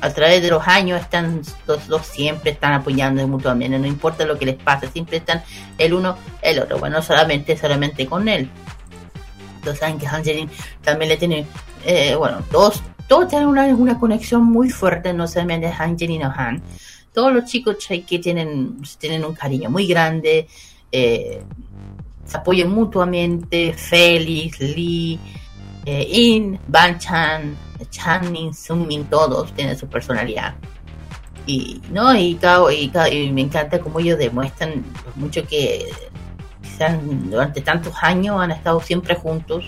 a través de los años están los dos siempre están apoyando mutuamente no importa lo que les pase siempre están el uno el otro bueno solamente solamente con él todos saben que Angelin también le tiene eh, bueno todos todos tienen una, una conexión muy fuerte no solamente Angelin o Han todos los chicos que tienen tienen un cariño muy grande eh, se apoyan mutuamente Félix Lee eh, In, Banchan, Channing, Sunmin, todos tienen su personalidad. Y, ¿no? y, me encanta cómo ellos demuestran mucho que durante tantos años han estado siempre juntos.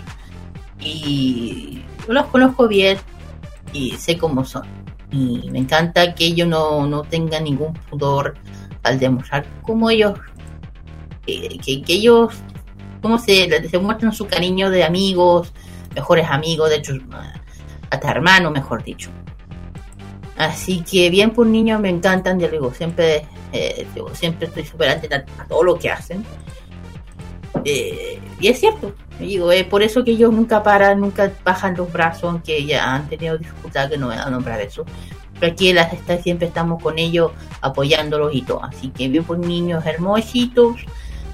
Y los conozco bien y sé cómo son. Y me encanta que ellos no, no tengan ningún pudor al demostrar cómo ellos, eh, que, que ellos, cómo se, se muestran su cariño de amigos, mejores amigos, de hecho, hasta hermanos, mejor dicho. Así que bien por niños me encantan, ya digo, siempre, eh, siempre estoy súper atenta a todo lo que hacen. Eh, y es cierto, digo, es por eso que ellos nunca paran, nunca bajan los brazos, aunque ya han tenido dificultad que no voy a nombrar eso. Pero aquí en las estas siempre estamos con ellos apoyándolos y todo. Así que bien por niños hermositos.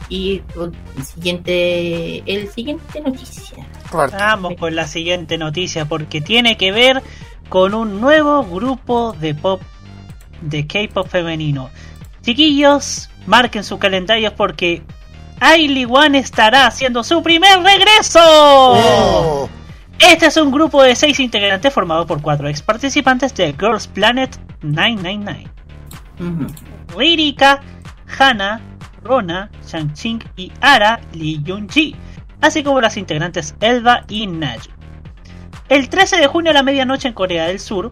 Y el siguiente, el siguiente noticia. Vamos con la siguiente noticia porque tiene que ver con un nuevo grupo de pop de K-pop femenino. Chiquillos, marquen sus calendarios porque Ailey One estará haciendo su primer regreso. Oh. Este es un grupo de seis integrantes formado por cuatro ex participantes de Girls Planet 999. Ujú. Ririka, Hana, Rona, Shang-Ching y Ara Lee Jun-ji, así como las integrantes Elba y Naju. El 13 de junio a la medianoche en Corea del Sur,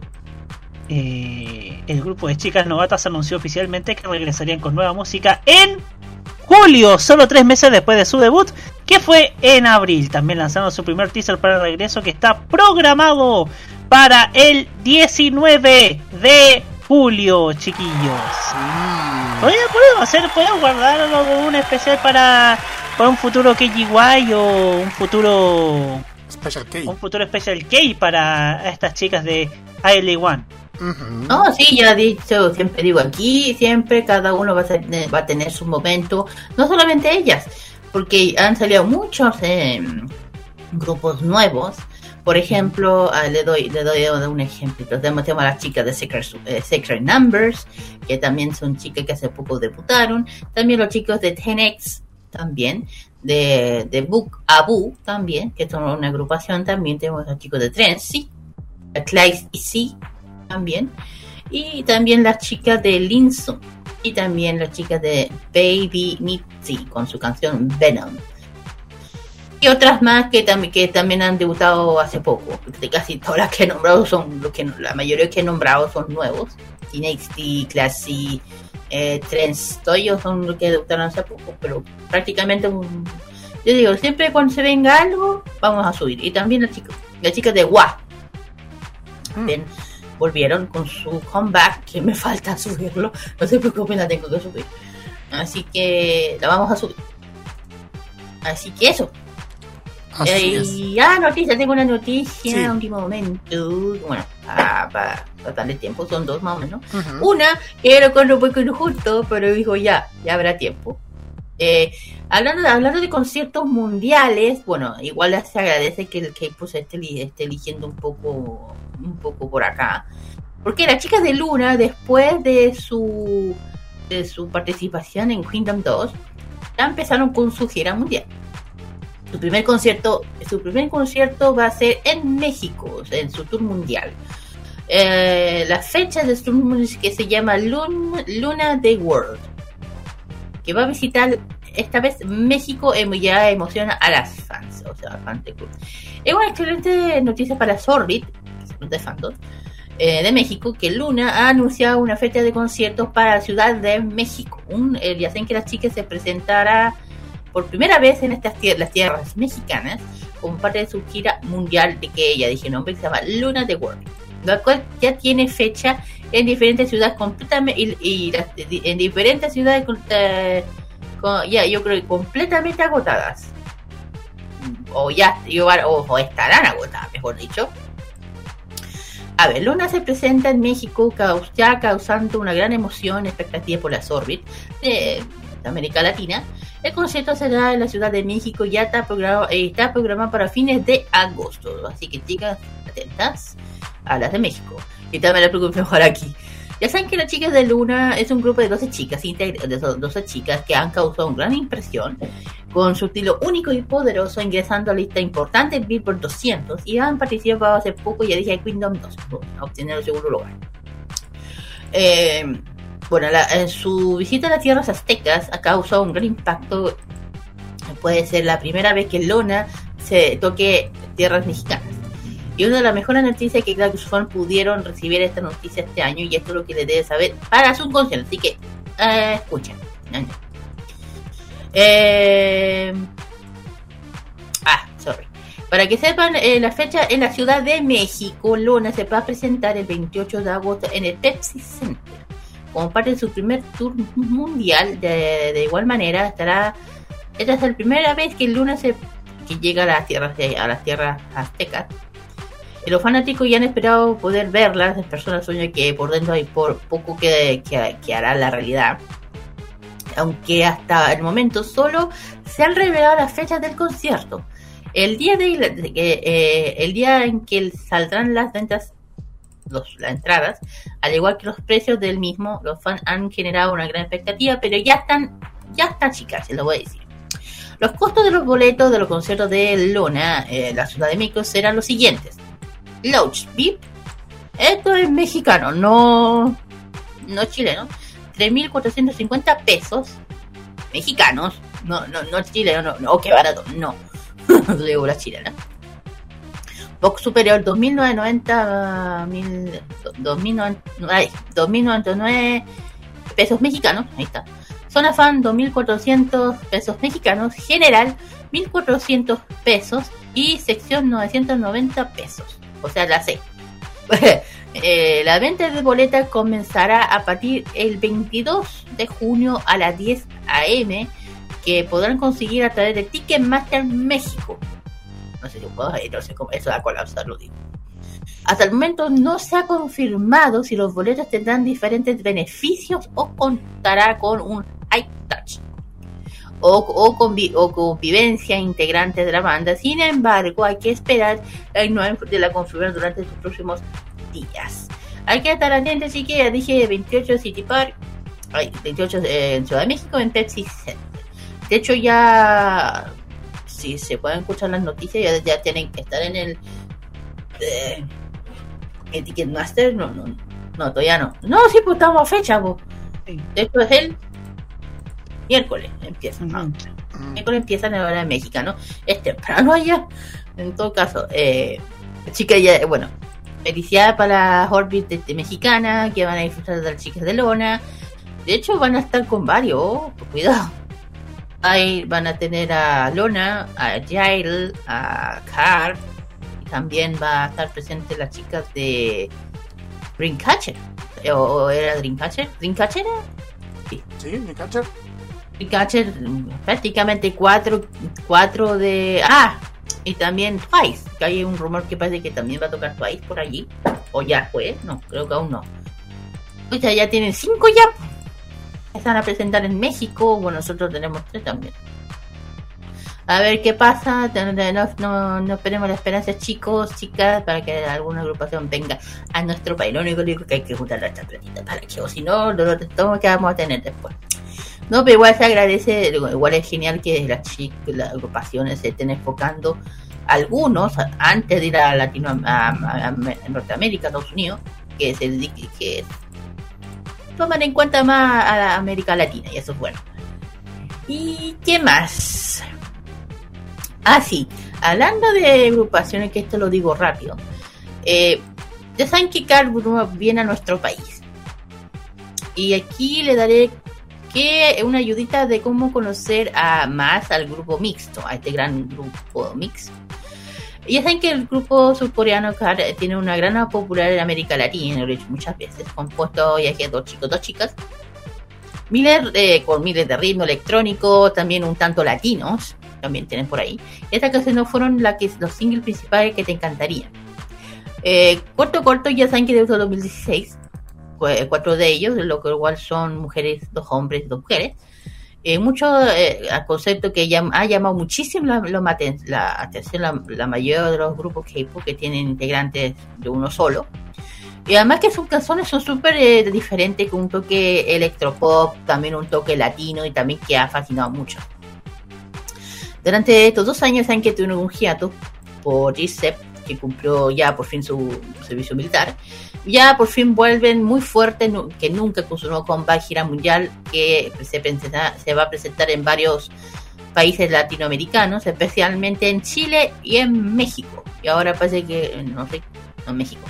eh, el grupo de chicas novatas anunció oficialmente que regresarían con nueva música en julio, solo tres meses después de su debut, que fue en abril. También lanzaron su primer teaser para el regreso que está programado para el 19 de julio, chiquillos. Mm. Podemos hacer, podemos guardar algo, un especial para, para un futuro KGY o un futuro Special K. un futuro Special K para estas chicas de No, sí, ya he dicho, siempre digo aquí, siempre cada uno va a, tener, va a tener su momento, no solamente ellas, porque han salido muchos eh, grupos nuevos. Por ejemplo, ah, le doy le doy un ejemplo. Tenemos a las chicas de Secret, eh, Secret Numbers, que también son chicas que hace poco debutaron. También los chicos de 10X, también. De, de Book Abu, también, que son una agrupación. También tenemos a los chicos de Trency, a Clyde y C, también. Y también las chicas de Linson. Y también las chicas de Baby Mitzi con su canción Venom. Y otras más que, también que también han debutado hace poco. Casi todas las que he nombrado son, lo que, la mayoría que he nombrado son nuevos. TNXT, Classy, eh, Trends, todos son los que debutaron hace poco. Pero prácticamente, un- yo digo, siempre cuando se venga algo, vamos a subir. Y también las chicas, las chicas de WA. Volvieron con su comeback, que me falta subirlo. No se preocupen, la tengo que subir. Así que la vamos a subir. Así que eso. Así Eh, es. y ah, noticia, tengo una noticia, Sí. último momento. Bueno, para, para darle tiempo, son dos más o menos. Una, que era con un poco injusto, pero dijo ya, ya habrá tiempo. Eh, hablando, hablando de conciertos mundiales, bueno, igual se agradece que el K-Pop esté eligiendo un poco, un poco por acá. Porque las chicas de Luna, después de su, de su participación en Kingdom 2, ya empezaron con su gira mundial. Su primer concierto, su primer concierto va a ser en México, en su tour mundial. Eh, la fecha de su tour que se llama Lun- Luna the World, que va a visitar esta vez México, em- ya emociona a las fans, o sea, de club. Es una excelente noticia para Sorbit, de fandom, eh, de México, que Luna ha anunciado una fecha de conciertos para la Ciudad de México. Eh, ya saben que la chica se presentará por primera vez en estas las tierras mexicanas como parte de su gira mundial de que ella dije nombre que se llama Luna the World, la cual ya tiene fecha en diferentes ciudades completamente y, las- en diferentes ciudades eh, ya yo creo completamente agotadas o ya o estarán agotadas mejor dicho a ver, Luna se presenta en México ya causando una gran emoción y expectativa por las Orbit de, América Latina. El concierto será en la Ciudad de México, ya está programado, eh, está programado para fines de agosto. Así que chicas, atentas a las de México. Y también la preocupo mejor aquí. Ya saben que las chicas de Luna es un grupo de 12 chicas, de 12 chicas que han causado una gran impresión con su estilo único y poderoso, ingresando a la lista importante Billboard 200 y han participado hace poco, ya dije, Kingdom 2, a obtener el segundo lugar. Eh, bueno, la- en su visita a las tierras aztecas ha causado un gran impacto. Puede ser la primera vez que Lona se toque tierras mexicanas. Y una de las mejores noticias es que sus fans pudieron recibir esta noticia este año y esto es lo que les debe saber para su concierto. Así que, eh, escuchen. Eh, ah, sorry. Para que sepan, eh, la fecha en la Ciudad de México, Luna se va a presentar el 28 de agosto en el Pepsi Center. Como parte de su primer tour mundial, de, igual manera, estará. Esta es la primera vez que Luna se que llega a las tierras a las tierras aztecas. Los fanáticos ya han esperado poder verlas. Las personas sueñan que por dentro hay por poco que, que hará la realidad. Aunque hasta el momento solo se han revelado las fechas del concierto. Eh, el día en que saldrán las ventas los, las entradas, al igual que los precios del mismo, los fans han generado una gran expectativa, pero ya están, ya están chicas, se lo voy a decir. Los costos de los boletos de los conciertos de Luna, eh, la Ciudad de México, serán los siguientes. Lounge VIP, esto es mexicano, no, no chileno, 3.450 pesos mexicanos, no, no, no chileno, no, no, qué barato, no, digo la chilena. Box superior 2.990, mil- 2.090, ay, 2.099 pesos mexicanos, ahí está. Zona fan 2.400 pesos mexicanos, general 1.400 pesos y sección 990 pesos, o sea la C. Eh, la venta de boletas comenzará a partir el 22 de junio a las 10 am que podrán conseguir a través de Ticketmaster México. No sé si puedo, no sé cómo eso va a colapsar, lo digo. Hasta el momento no se ha confirmado si los boletos tendrán diferentes beneficios o contará con un high touch o, o, convi- o convivencia integrante de la banda. Sin embargo, hay que esperar la de la confirmación durante sus próximos días. Hay que estar atentos, ya dije 28 City Park, ay, 28 en Ciudad de México, en Pepsi Center. De hecho, ya, si se pueden escuchar las noticias, ya, ya tienen que estar en el, eh, el Ticketmaster. No, no, no, todavía no. No, sí, pues estamos a fecha, pues. De hecho, es el miércoles empieza. Ah, miércoles empieza en la hora de México, ¿no? Es temprano allá. En todo caso, eh, chica ya, bueno, felicidades para la Orbit mexicana, que van a disfrutar de las chicas de Lona. De hecho, van a estar con varios, oh, cuidado. Ahí van a tener a Lona, a Jail, a Carl. Y también va a estar presente las chicas de Dreamcatcher. ¿O, o era Dreamcatcher? ¿Dreamcatcher? Sí. Sí, Dreamcatcher. Dreamcatcher, prácticamente cuatro, cuatro de... Ah, y también Twice, que hay un rumor que parece que también va a tocar Twice por allí. O ya fue, no, creo que aún no. O sea, ya tienen cinco ya. Están a presentar en México, bueno, nosotros tenemos tres también. A ver qué pasa, no, no, esperemos la esperanza, chicos, chicas, para que alguna agrupación venga a nuestro país. Lo único que hay que juntar esta platita para que, o si no, lo lo que vamos a tener después. No, pero igual se agradece, igual es genial que las chicas, las agrupaciones se estén enfocando, algunos, antes de ir a Latino, Norteamérica, Estados Unidos, que se dedique, que toman en cuenta más a la América Latina, y eso es bueno. ¿Y qué más? Ah, sí, hablando de agrupaciones, que esto lo digo rápido, eh, ya saben que Carl Bruno viene a nuestro país. Y aquí le daré que una ayudita de cómo conocer a más al grupo mixto, a este gran grupo mixto. Ya saben que el grupo surcoreano tiene una gran popularidad en América Latina, lo he dicho muchas veces, compuesto ya que dos chicos, dos chicas, miles eh, con miles de ritmo electrónico, también un tanto latinos, también tienen por ahí. Estas canciones fueron la que, los singles principales que te encantarían. Eh, corto, corto, ya saben que en 2016, cu- cuatro de ellos, lo que igual son mujeres, dos hombres dos mujeres. Eh, mucho eh, al concepto que llam- ha llamado muchísimo la, maten- la atención la, la mayoría de los grupos K-pop que tienen integrantes de uno solo. Y además que sus canciones son súper eh, diferentes, con un toque electropop, también un toque latino y también que ha fascinado mucho. Durante estos dos años saben que tuvieron un hiato por GSEP, que cumplió ya por fin su servicio militar. Ya por fin vuelven muy fuerte, que nunca con su gira mundial, que se, presenta- se va a presentar en varios países latinoamericanos, especialmente en Chile y en México. Y ahora parece que, no sé, no, México.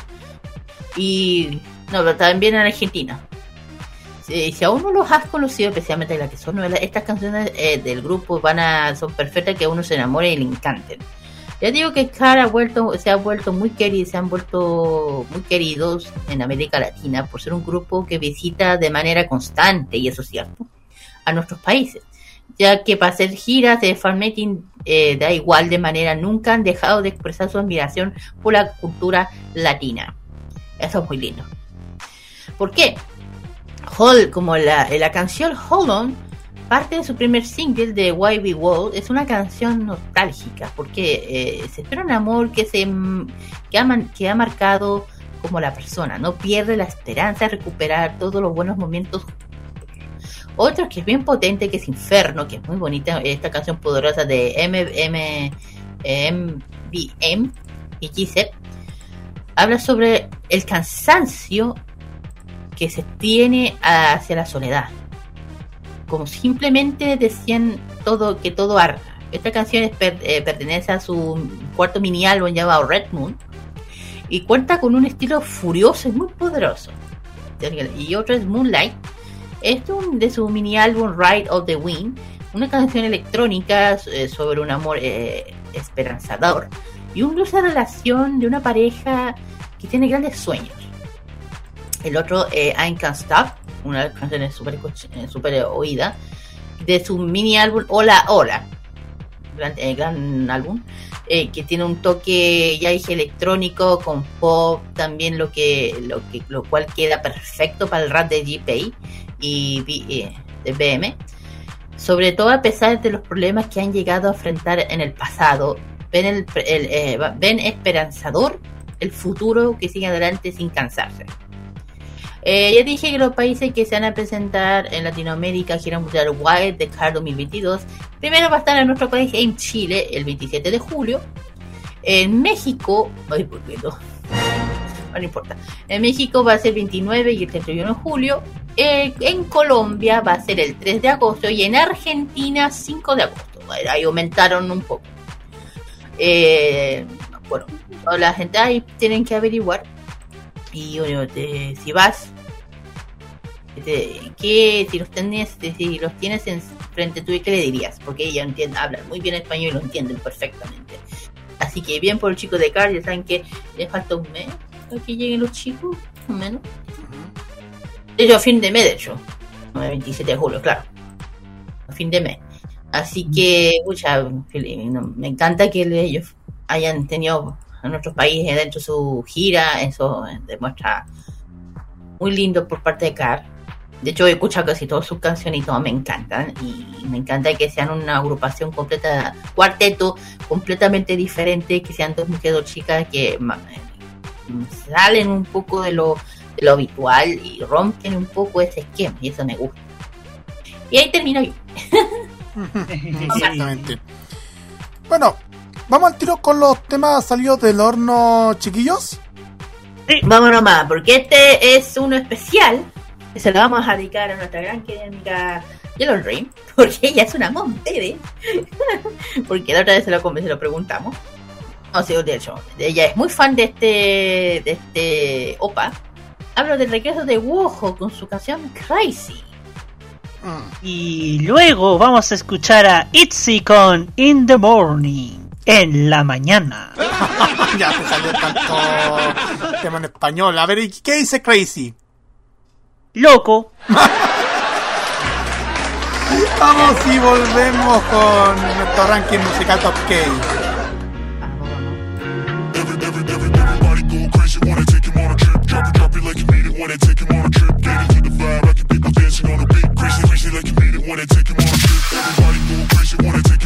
Y, no, pero también en Argentina. Si, si aún no los has conocido, especialmente las que son nuevas, estas canciones eh, del grupo van a, son perfectas que a uno se enamore y le encanten. Ya digo que Cara ha vuelto, se ha vuelto muy querido, se han vuelto muy queridos en América Latina por ser un grupo que visita de manera constante, y eso es cierto, a nuestros países. Ya que para hacer giras de fan meeting eh, da igual de manera, nunca han dejado de expresar su admiración por la cultura latina. Eso es muy lindo. ¿Por qué? Hold, como la, la canción Hold On, parte de su primer single de Why We World, es una canción nostálgica, porque eh, se espera un amor que, se, que, ha, que ha marcado como la persona, no pierde la esperanza de recuperar todos los buenos momentos. Otro que es bien potente, que es Inferno, que es muy bonita, esta canción poderosa de MM, MBM y GZ, habla sobre el cansancio que se tiene hacia la soledad. Como simplemente decían todo que todo arda. Esta canción eh, pertenece a su cuarto mini álbum llamado Red Moon y cuenta con un estilo furioso y muy poderoso. Y otro es Moonlight. Es un- de su mini álbum Ride of the Wind, una canción electrónica eh, sobre un amor eh, esperanzador y una dulce relación de una pareja que tiene grandes sueños. El otro, eh, I Can't Stop, una canciones súper escuch- eh, oída, de su mini álbum Hola Hola, gran, eh, gran álbum, eh, que tiene un toque, ya electrónico, con pop, también lo que, lo que, lo cual queda perfecto para el rap de GPay y B- de BM. Sobre todo a pesar de los problemas que han llegado a enfrentar en el pasado, ven, el, el, ven esperanzador el futuro que sigue adelante sin cansarse. Eh, ya dije que los países que se van a presentar en Latinoamérica gira mundial Wild de CAR 2022. Primero va a estar en nuestro país, en Chile, el 27 de julio. En México, ay, ¿por qué no? Importa. En México va a ser el 29 y el 31 de julio. Eh, en Colombia va a ser el 3 de agosto y en Argentina 5 de agosto. Ahí aumentaron un poco. Eh, bueno, la gente ahí tienen que averiguar. Y bueno, te- si vas, ¿qué, si los tienes, si los tienes en frente tuyo, ¿qué le dirías? Porque ella entiende, hablan muy bien español y lo entienden perfectamente. Así que bien por el chico de Car, ya saben que les falta un mes para que lleguen los chicos, más o menos. De hecho, a fin de mes, de hecho. No, el 27 de julio, claro. A fin de mes. Así que, pucha, me encanta que ellos hayan tenido a nuestros países dentro de su gira. Eso eh, demuestra muy lindo por parte de Car. De hecho, he escuchado casi todas sus canciones y todas me encantan. Y me encanta que sean una agrupación completa, cuarteto completamente diferente, que sean dos mujeres o chicas que salen un poco de lo, de lo habitual y rompen un poco ese esquema. Y eso me gusta. Y ahí termino yo. Exactamente. Bueno, vamos al tiro con los temas salidos del horno, chiquillos. Vamos nomás, porque este es uno especial se lo vamos a dedicar a nuestra gran querida amiga Yellow Rain, porque ella es una montere. porque la otra vez se lo, se lo preguntamos. No sé, de hecho, ella es muy fan de este, de este OPA. Hablo del regreso de Wojo con su canción Crazy. Y luego vamos a escuchar a Itzy con In the Morning, en la mañana. ya te salió tanto tema en español. A ver, ¿y ¿qué dice Crazy? Loco. Vamos y volvemos con nuestro ranking musical Top K. Everybody go crazy, wanna take him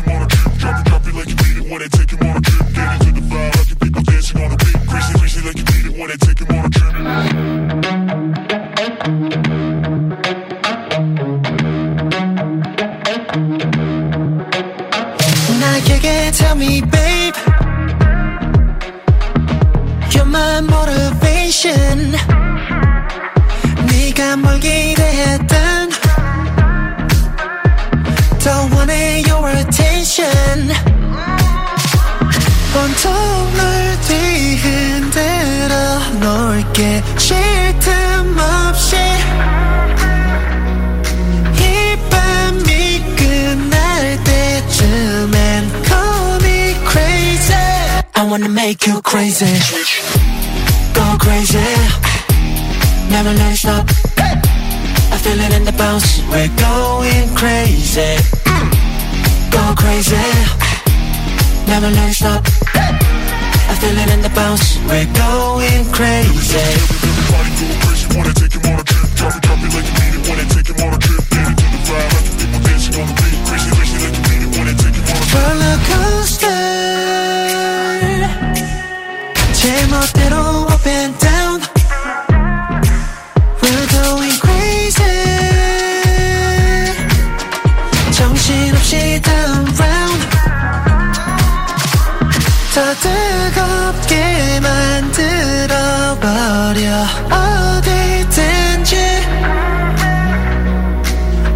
on a trip. Drop it, drop it like you mean it, wanna take him on a trip. Get into the vibe, I can people dancing on the beat. Crazy, crazy like you mean it, wanna take him on a trip. Everybody go crazy, wanna take him on a trip. Drop it, drop it like you mean it, wanna take him on a trip. Get into the vibe, I can people dancing on the beat. Crazy, crazy like you mean it, wanna take him on a trip. 나에게 tell me babe You're my motivation 네가 뭘 기대했던 더 원해 your attention 온통 널 뒤흔들어 놓을게 쉴 틈 없이 이 밤이 끝날 때쯤엔 call me crazy I wanna make you crazy Go crazy Never let it stop I feel it in the bounce We're going crazy Go crazy Never let it stop I feel it in the bounce We're going crazy Everybody go crazy, wanna take him on a trip. Drop it, drop it like you mean it, wanna take him on a trip. Get into the vibe, I can people dancing on the beat. Crazy, crazy like you mean it, wanna take him on a trip. roller coaster 제멋대로 up and down 뜨겁게 만들어버려. 어디든지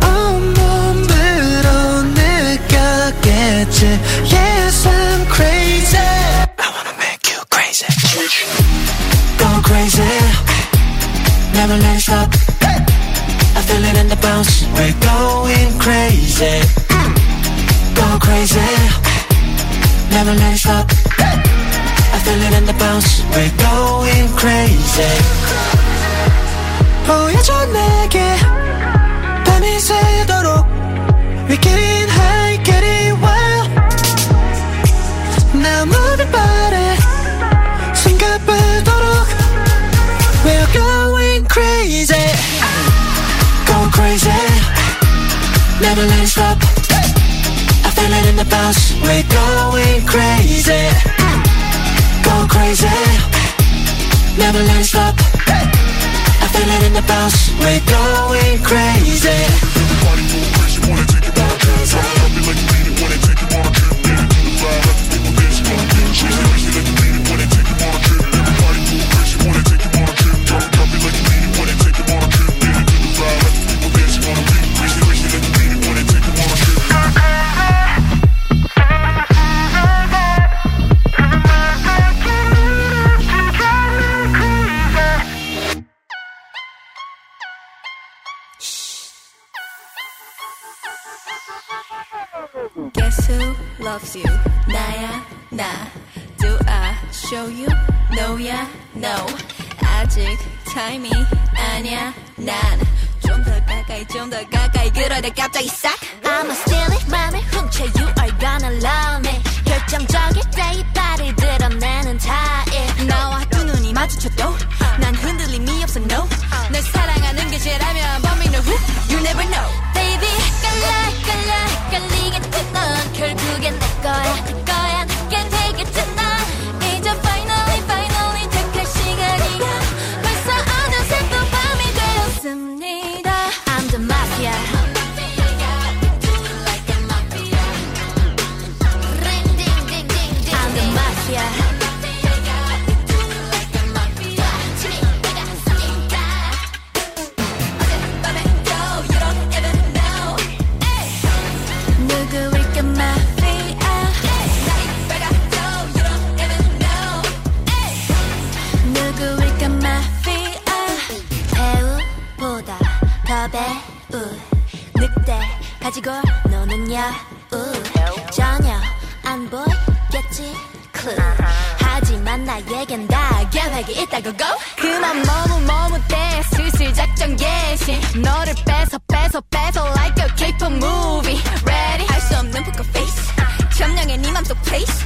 온몸 으로 느꼈겠지. Yes I'm crazy. I wanna make you crazy. Go crazy. Never let it stop. I feel it in the bounce. We're going crazy. Go crazy Never let it stop I feel it in the bounce We're going crazy 보여줘 내게 밤이 새도록 We getting high, getting wild Now moving body 생각보도록 We're going crazy Go crazy Never let it stop I in the bounce We're going crazy. Go crazy. Never let it stop. I feel it in the bounce We're going crazy No. 아직 타임이 아니야 난. 좀 더 가까이 좀 더 가까이 그러다 갑자기 싹. I'ma steal it 맘을 훔쳐 You are gonna love me. 결정적일 때이 발을 드러내는 타입. 나와 두 눈이 마주쳐도 난 흔들림이 없어 no. 널 사랑하는 게 죄라면 범인은 who? You never know. Baby 헷갈려 헷갈려 헷갈리겠지 넌 결국엔 내 거야 내 거야 내게 되겠지 넌 다 계획이 있다고 go? 그만 머뭇머뭇대 슬슬 작전 개시. 너를 뺏어 뺏어 뺏어 like a K-pop movie. Ready? 할 수 없는 poker face. 점령해 네 맘속 place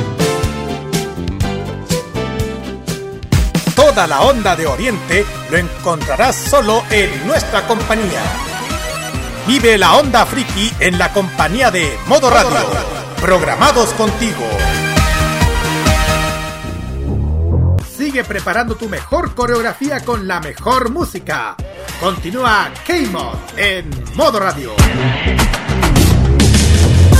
Toda la onda de Oriente lo encontrarás solo en nuestra compañía. Vive la onda friki en la compañía de Modo Radio. Programados contigo. Sigue preparando tu mejor coreografía con la mejor música. Continúa K-Mod en Modo Radio.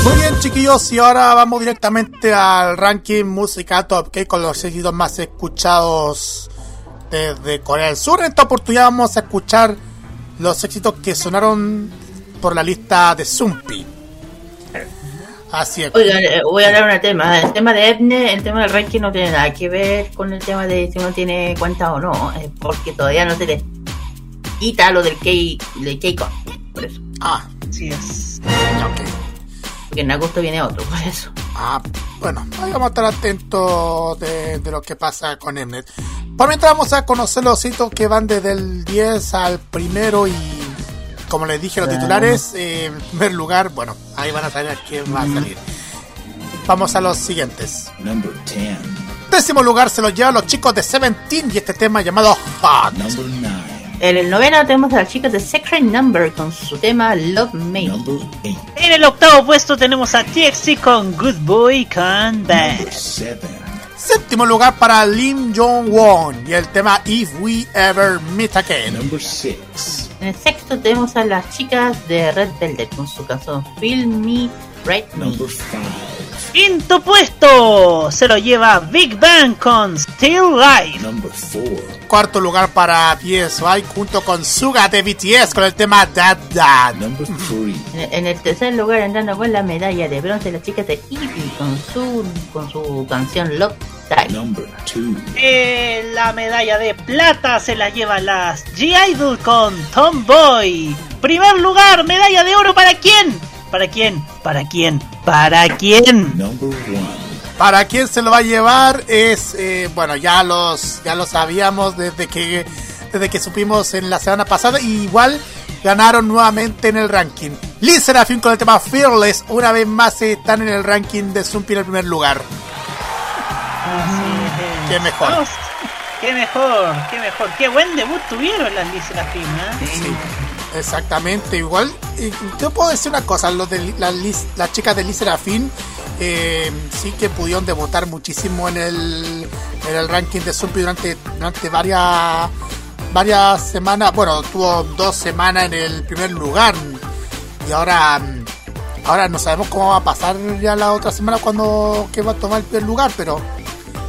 Muy bien, chiquillos, y ahora vamos directamente al ranking música Top K con los seguidos más escuchados desde Corea del Sur. En esta oportunidad vamos a escuchar los éxitos que sonaron por la lista de Zumpi. Así es. Oigan, eh, voy a hablar un tema. El tema de Etne, el tema del ranking no tiene nada que ver con el tema de si uno tiene cuenta o no, eh, porque todavía no se le quita lo del K, del K-Con, por eso. Ah, Así es. ok. Porque en agosto viene otro, por eso. Ah, bueno, ahí vamos a estar atentos de, de lo que pasa con Mnet. Por mientras vamos a conocer los hitos que van desde el 10 al primero y como les dije los titulares, eh, en primer lugar, bueno, ahí van a saber quién va a salir. Vamos a los siguientes. Number 10. Décimo lugar se lo llevan los chicos de Seventeen y este tema llamado Hot. Number 9. En el noveno tenemos a las chicas de Secret Number con su tema Love Me. Number 8. En el octavo puesto tenemos a TXT con Good Boy Can Back. Number 7. Séptimo lugar para Lim Jong-won y el tema If We Ever Meet Again. Number 6. En el sexto tenemos a las chicas de Red Velvet con su canción Feel Me, Right Me. Number 5. Quinto puesto se lo lleva Big Bang con Still Life. Number 4. Cuarto lugar para PSY junto con Suga de BTS con el tema Dad Dad. Number 3. En, en el tercer lugar entrando con la medalla de bronce las chicas de Eevee con su, con su canción Love. Number 2. Eh, la medalla de plata se la lleva las G-Idol con Tomboy. Primer lugar, medalla de oro para quién? ¿Para quién? ¿Para quién? ¿Para quién? Number 1. Para quien se lo va a llevar es, eh, bueno, ya los, ya lo sabíamos desde que, desde que supimos en la semana pasada. Y igual ganaron nuevamente en el ranking. Liz Serafin con el tema Fearless, una vez más están en el ranking de Zumpi en el primer lugar. Qué mejor. Vamos. Qué mejor, qué mejor. Qué buen debut tuvieron las Liz Serafim, ¿eh? Sí, exactamente, igual. Yo puedo decir una cosa, los de las, chicas de Liz Serafín eh, sí que pudieron debutar muchísimo en el, ranking de Zumpi durante, durante varias, varias semanas. Bueno, tuvo dos semanas en el primer lugar y ahora, ahora no sabemos cómo va a pasar ya la otra semana cuando que va a tomar el primer lugar, pero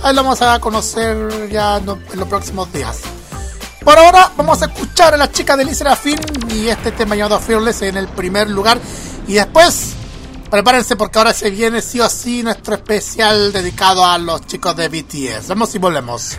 ahí lo vamos a conocer ya en los próximos días. Por ahora vamos a escuchar a las chicas de Serafín y este tema llamado Fearless en el primer lugar. Y después, prepárense porque ahora se viene sí o sí nuestro especial dedicado a los chicos de BTS. Vamos y volvemos.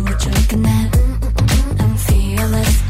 you what you're looking at. Mm, mm, mm, I'm fearless.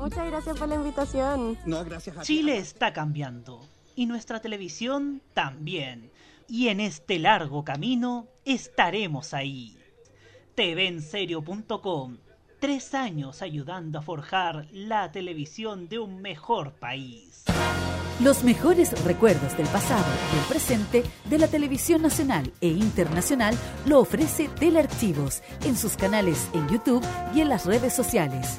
Muchas gracias por la invitación. No, gracias a ti. Chile está cambiando y nuestra televisión también. Y en este largo camino estaremos ahí. TVenserio.com Tres años ayudando a forjar la televisión de un mejor país. Los mejores recuerdos del pasado y el presente de la televisión nacional e internacional lo ofrece Telearchivos en sus canales en YouTube y en las redes sociales.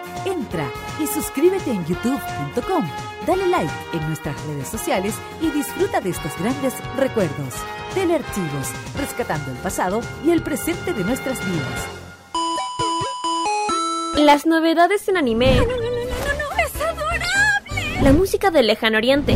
Entra y suscríbete en youtube.com, dale like en nuestras redes sociales y disfruta de estos grandes recuerdos. Telearchivos, rescatando el pasado y el presente de nuestras vidas. Las novedades en anime. ¡Es adorable! La música del lejano oriente.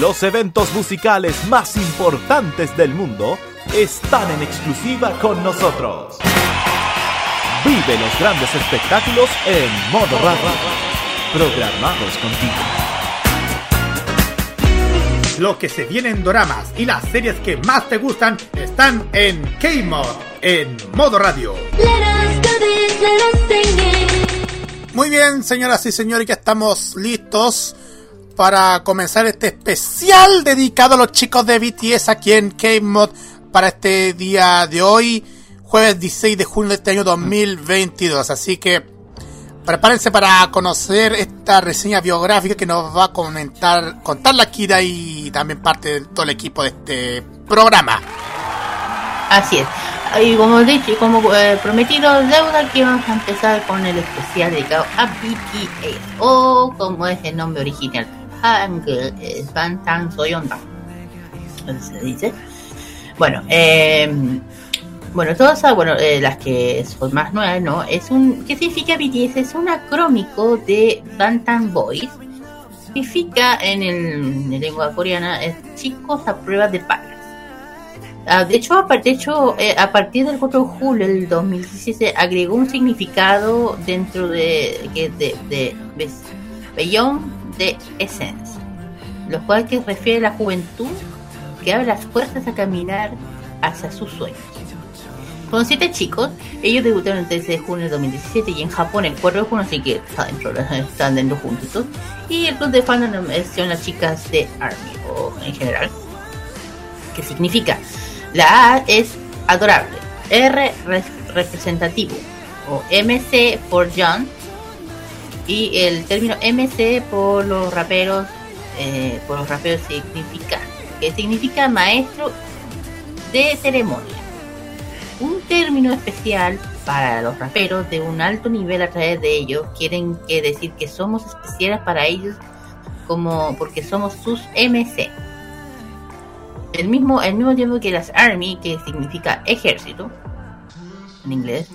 Los eventos musicales más importantes del mundo están en exclusiva con nosotros. Vive los grandes espectáculos en modo radio. Programados contigo. Lo que se viene en doramas y las series que más te gustan están en K-Mod, en modo radio. Muy bien, señoras y señores, ya estamos listos para comenzar este especial dedicado a los chicos de BTS aquí en K-Mod para este día de hoy, jueves 16 de junio de este año 2022. Así que prepárense para conocer esta reseña biográfica que nos va a comentar, contar la Kira y también parte de todo el equipo de este programa. Así es. Y como dicho, como eh, prometido deuda, aquí vamos a empezar con el especial dedicado a BTS, o como es el nombre original, Hangul, es Bantan Soyeondan. Se dice. Bueno, eh, bueno, todas bueno, eh, las que son más nuevas, ¿no? Es un, ¿qué significa BTS? Es un acrómico de Bantam Boys. Significa en, el, en lengua coreana es chicos a prueba de balas. Ah, de hecho, a, de hecho eh, a partir del 4 de julio del 2017 agregó un significado dentro de, de, de, de Beyond the Essence, lo cual que refiere a la juventud que abre las puertas a caminar hacia sus sueños. Con siete chicos, ellos debutaron el 13 de junio de 2017 y en Japón el 4 de junio, así que está dentro, están dentro juntos. Y el club de fandom son las chicas de Army, o en general. ¿Qué significa? La A es adorable, R re- representativo, o MC por John, y el término MC por los raperos, eh, por los raperos significa, que significa maestro de ceremonia. Un término especial para los raperos de un alto nivel a través de ellos quieren que decir que somos especiales para ellos como porque somos sus MC. El mismo, el mismo tiempo que las Army, que significa ejército en inglés,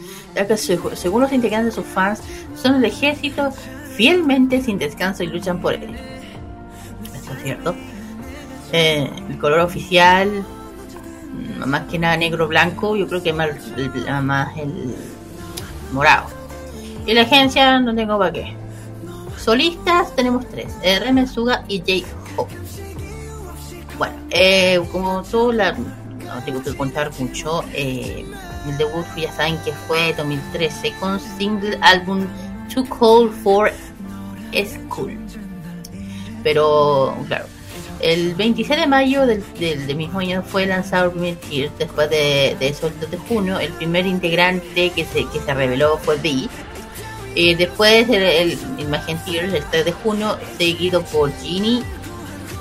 según los integrantes de sus fans, son el ejército fielmente sin descanso y luchan por él. Eso es cierto. Eh, el color oficial, mm, más que nada negro-blanco, yo creo que más el, más el morado. Y la agencia no tengo para qué. Solistas tenemos tres, RM Suga y J-Hope. Bueno, eh, como todo la, no tengo que contar mucho, eh, el debut ya saben que fue 2013 con single álbum Too Cold for School. Pero, claro, el 26 de mayo del, del- mismo año fue lanzado el primer Tears. Después de, de eso, el 2 de junio, el primer integrante que se, que se reveló fue B. Y después el, el imagen Tears, el 3 de junio, seguido por Ginny,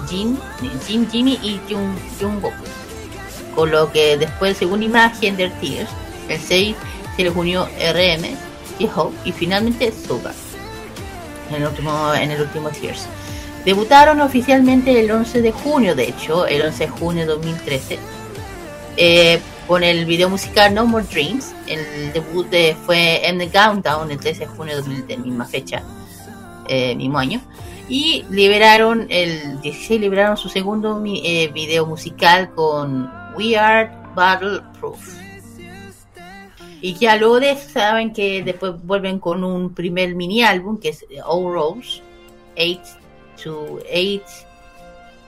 Jin, Jin, Jimmy y Jung, Jungkook. Con lo que después, según imagen de Tears, el 6 se les unió RM, J-Hope y finalmente Suga. En el último, en el último Tears. Debutaron oficialmente el 11 de junio, de hecho, el 11 de junio de 2013, eh, con el video musical No More Dreams. El debut de- fue en The Countdown el 13 de junio de 2000, de misma fecha, eh, mismo año. Y liberaron, el 16 liberaron su segundo eh, video musical con We Are Battle Proof. Y ya luego de saben que después vuelven con un primer mini álbum que es All Rose 8 to 8,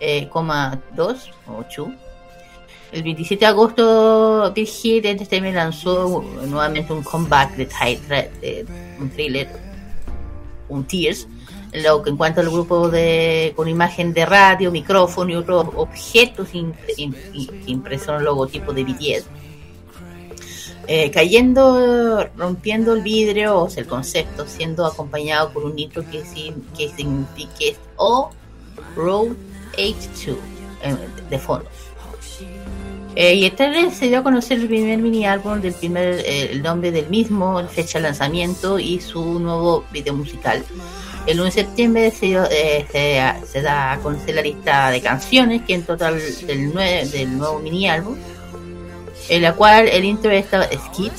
eh, coma 2 o 2. El 27 de agosto Big Hit Entertainment lanzó nuevamente un comeback de, de un thriller, un Tears, lo que en cuanto al grupo de con imagen de radio, micrófono y otros objetos im- im- im- impresos en el logotipo de BTS. Eh, cayendo, rompiendo el vidrio, o sea, el concepto, siendo acompañado por un intro que, que significa que es O Road H2 eh, de fondo. Eh, y esta vez se dio a conocer el primer mini álbum del primer, el nombre del mismo, fecha de lanzamiento y su nuevo video musical. El 1 de septiembre se, eh, se, da a conocer la lista de canciones que en total del, nue- del nuevo mini álbum en la cual el intro estaba Skip,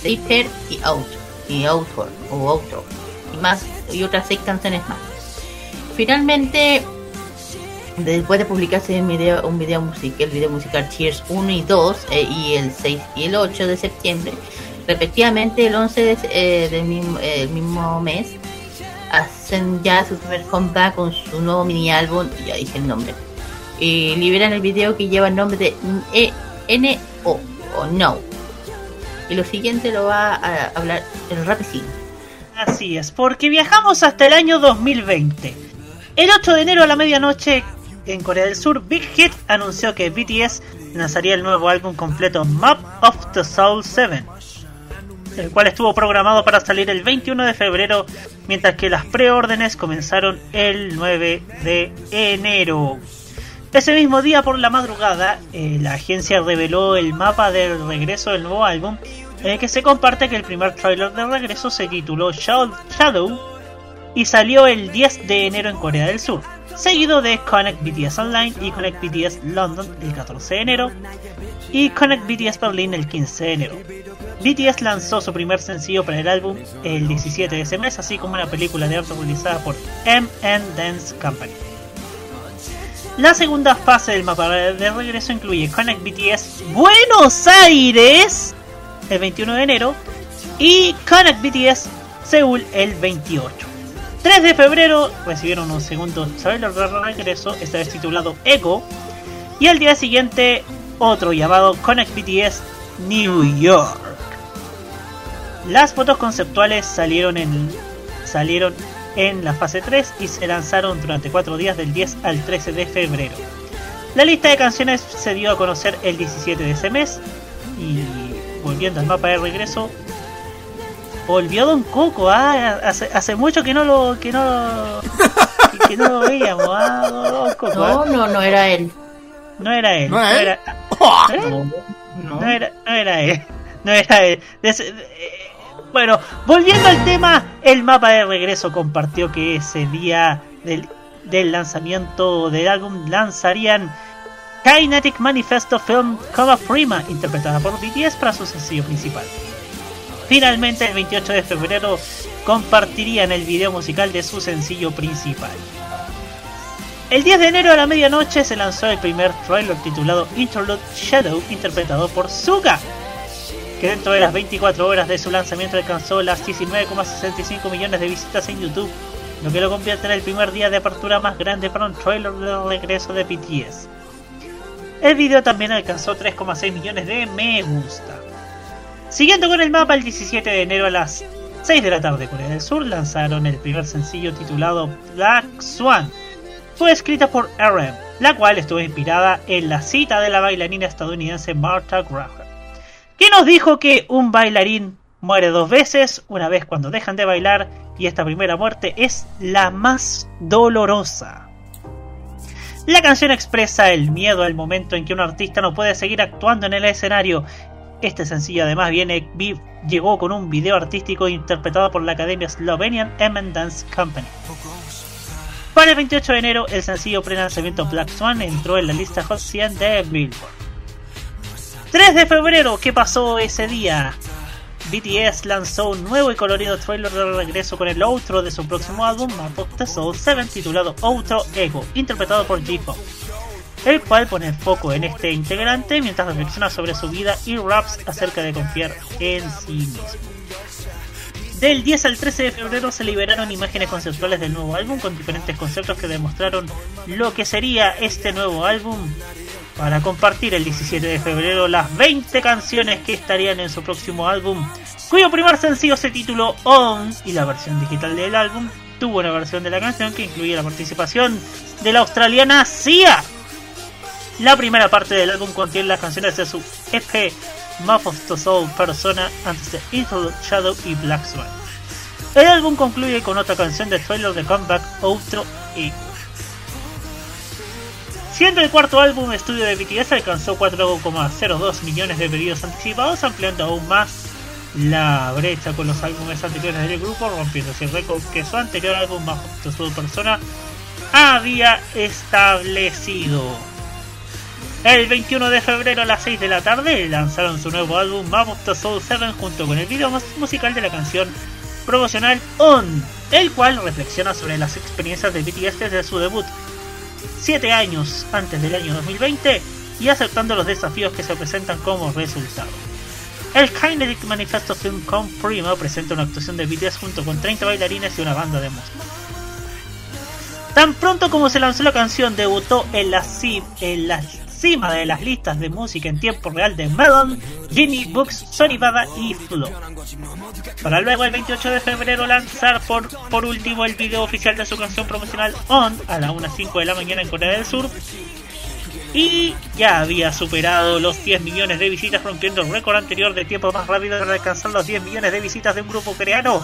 Sleeper y Out y Outro o Outro y más y otras seis canciones más. Finalmente Después de publicarse un video, un video musical, el video musical Cheers 1 y 2 eh, y el 6 y el 8 de septiembre, respectivamente el 11 de- eh, del mismo, eh, mes, hacen ya su primer comeback con su nuevo mini álbum, ya dije el nombre, y liberan el video que lleva el nombre de E- N-O o No. Y lo siguiente lo va a hablar el rapicín. Así es, porque viajamos hasta el año 2020. El 8 de enero a la medianoche, en Corea del Sur, Big Hit anunció que BTS lanzaría el nuevo álbum completo Map of the Soul 7, el cual estuvo programado para salir el 21 de febrero, mientras que las preórdenes comenzaron el 9 de enero. Ese mismo día por la madrugada, eh, la agencia reveló el mapa del regreso del nuevo álbum, en el que se comparte que el primer tráiler de regreso se tituló Shadow y salió el 10 de enero en Corea del Sur, seguido de Connect BTS Online y Connect BTS London el 14 de enero y Connect BTS Berlin el 15 de enero. BTS lanzó su primer sencillo para el álbum el 17 de ese mes, así como una película de arte realizada por MN Dance Company. La segunda fase del mapa de regreso incluye Connect BTS Buenos Aires el 21 de enero y Connect BTS Seúl el 28. 3 de febrero recibieron un segundo trailer de regreso, esta vez titulado Echo, y al día siguiente otro llamado Connect BTS New York. Las fotos conceptuales salieron en, salieron en la fase 3 y se lanzaron durante 4 días del 10 al 13 de febrero. La lista de canciones se dio a conocer el 17 de ese mes y volviendo al mapa de regreso volvió Don Coco, ah, hace, hace mucho que no lo que no que, que no lo veíamos, ah, Don Coco. No, ah. no, no era él. No era él. ¿No era él? No, era, no era él. No era él. Des- eh, bueno, volviendo al tema, el mapa de regreso compartió que ese día del, del lanzamiento del álbum lanzarían Kinetic Manifesto Film Coma Prima, interpretada por BTS para su sencillo principal. Finalmente, el 28 de febrero compartirían el video musical de su sencillo principal. El 10 de enero a la medianoche se lanzó el primer trailer titulado Interlude Shadow, interpretado por Suga, que dentro de las 24 horas de su lanzamiento alcanzó las 19,65 millones de visitas en YouTube, lo que lo convierte en el primer día de apertura más grande para un trailer de regreso de BTS. El video también alcanzó 3,6 millones de me gusta. Siguiendo con el mapa, el 17 de enero a las 6 de la tarde Corea del Sur lanzaron el primer sencillo titulado Black Swan. Fue escrita por RM, la cual estuvo inspirada en la cita de la bailarina estadounidense Martha Graham, que nos dijo que un bailarín muere dos veces, una vez cuando dejan de bailar y esta primera muerte es la más dolorosa. La canción expresa el miedo al momento en que un artista no puede seguir actuando en el escenario. Este sencillo además viene, vi- llegó con un video artístico interpretado por la Academia Slovenian M Dance Company. Para el 28 de enero, el sencillo pre-lanzamiento Black Swan entró en la lista Hot 100 de Billboard. 3 de febrero, ¿qué pasó ese día? BTS lanzó un nuevo y colorido trailer de regreso con el outro de su próximo álbum, Map of the Soul 7, titulado Outro Ego, interpretado por J-Hope, el cual pone foco en este integrante mientras reflexiona sobre su vida y raps acerca de confiar en sí mismo. Del 10 al 13 de febrero se liberaron imágenes conceptuales del nuevo álbum con diferentes conceptos que demostraron lo que sería este nuevo álbum para compartir el 17 de febrero las 20 canciones que estarían en su próximo álbum, cuyo primer sencillo se tituló On y la versión digital del álbum tuvo una versión de la canción que incluía la participación de la australiana Sia. La primera parte del álbum contiene las canciones de su EP Map of the Soul Persona antes de Interlude Shadow y Black Swan. El álbum concluye con otra canción de trailer de comeback Outro y Siendo el cuarto álbum estudio de BTS alcanzó 4,02 millones de pedidos anticipados, ampliando aún más la brecha con los álbumes anteriores del grupo, rompiendo el récord que su anterior álbum Map of the Soul Persona había establecido. El 21 de febrero a las 6 de la tarde lanzaron su nuevo álbum Map of the Soul 7 junto con el video mus- musical de la canción promocional On, el cual reflexiona sobre las experiencias de BTS desde su debut. 7 años antes del año 2020 y aceptando los desafíos que se presentan como resultado. El Kinetic Manifesto Film Primo presenta una actuación de BTS junto con 30 bailarines y una banda de música. Tan pronto como se lanzó la canción, debutó en la, ci- en la cima de las listas de música en tiempo real de Melon, Ginny Books, Sony Baba y Flow. Para luego el 28 de febrero lanzar por, por último el video oficial de su canción promocional On a las 1.05 de la mañana en Corea del Sur. Y ya había superado los 10 millones de visitas rompiendo el récord anterior de tiempo más rápido de alcanzar los 10 millones de visitas de un grupo coreano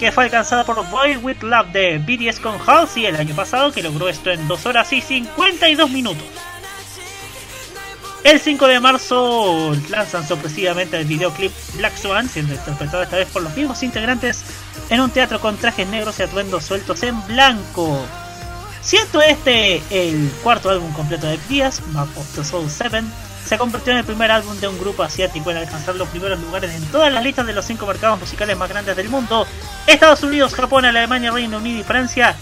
que fue alcanzada por Boy With Love de BTS con Halsey el año pasado que logró esto en 2 horas y 52 minutos. El 5 de marzo lanzan sorpresivamente el videoclip Black Swan, siendo interpretado esta vez por los mismos integrantes en un teatro con trajes negros y atuendos sueltos en blanco. Siendo este el cuarto álbum completo de BTS, Map of the Soul 7, se convirtió en el primer álbum de un grupo asiático en alcanzar los primeros lugares en todas las listas de los cinco mercados musicales más grandes del mundo: Estados Unidos, Japón, Alemania, Reino Unido y Francia,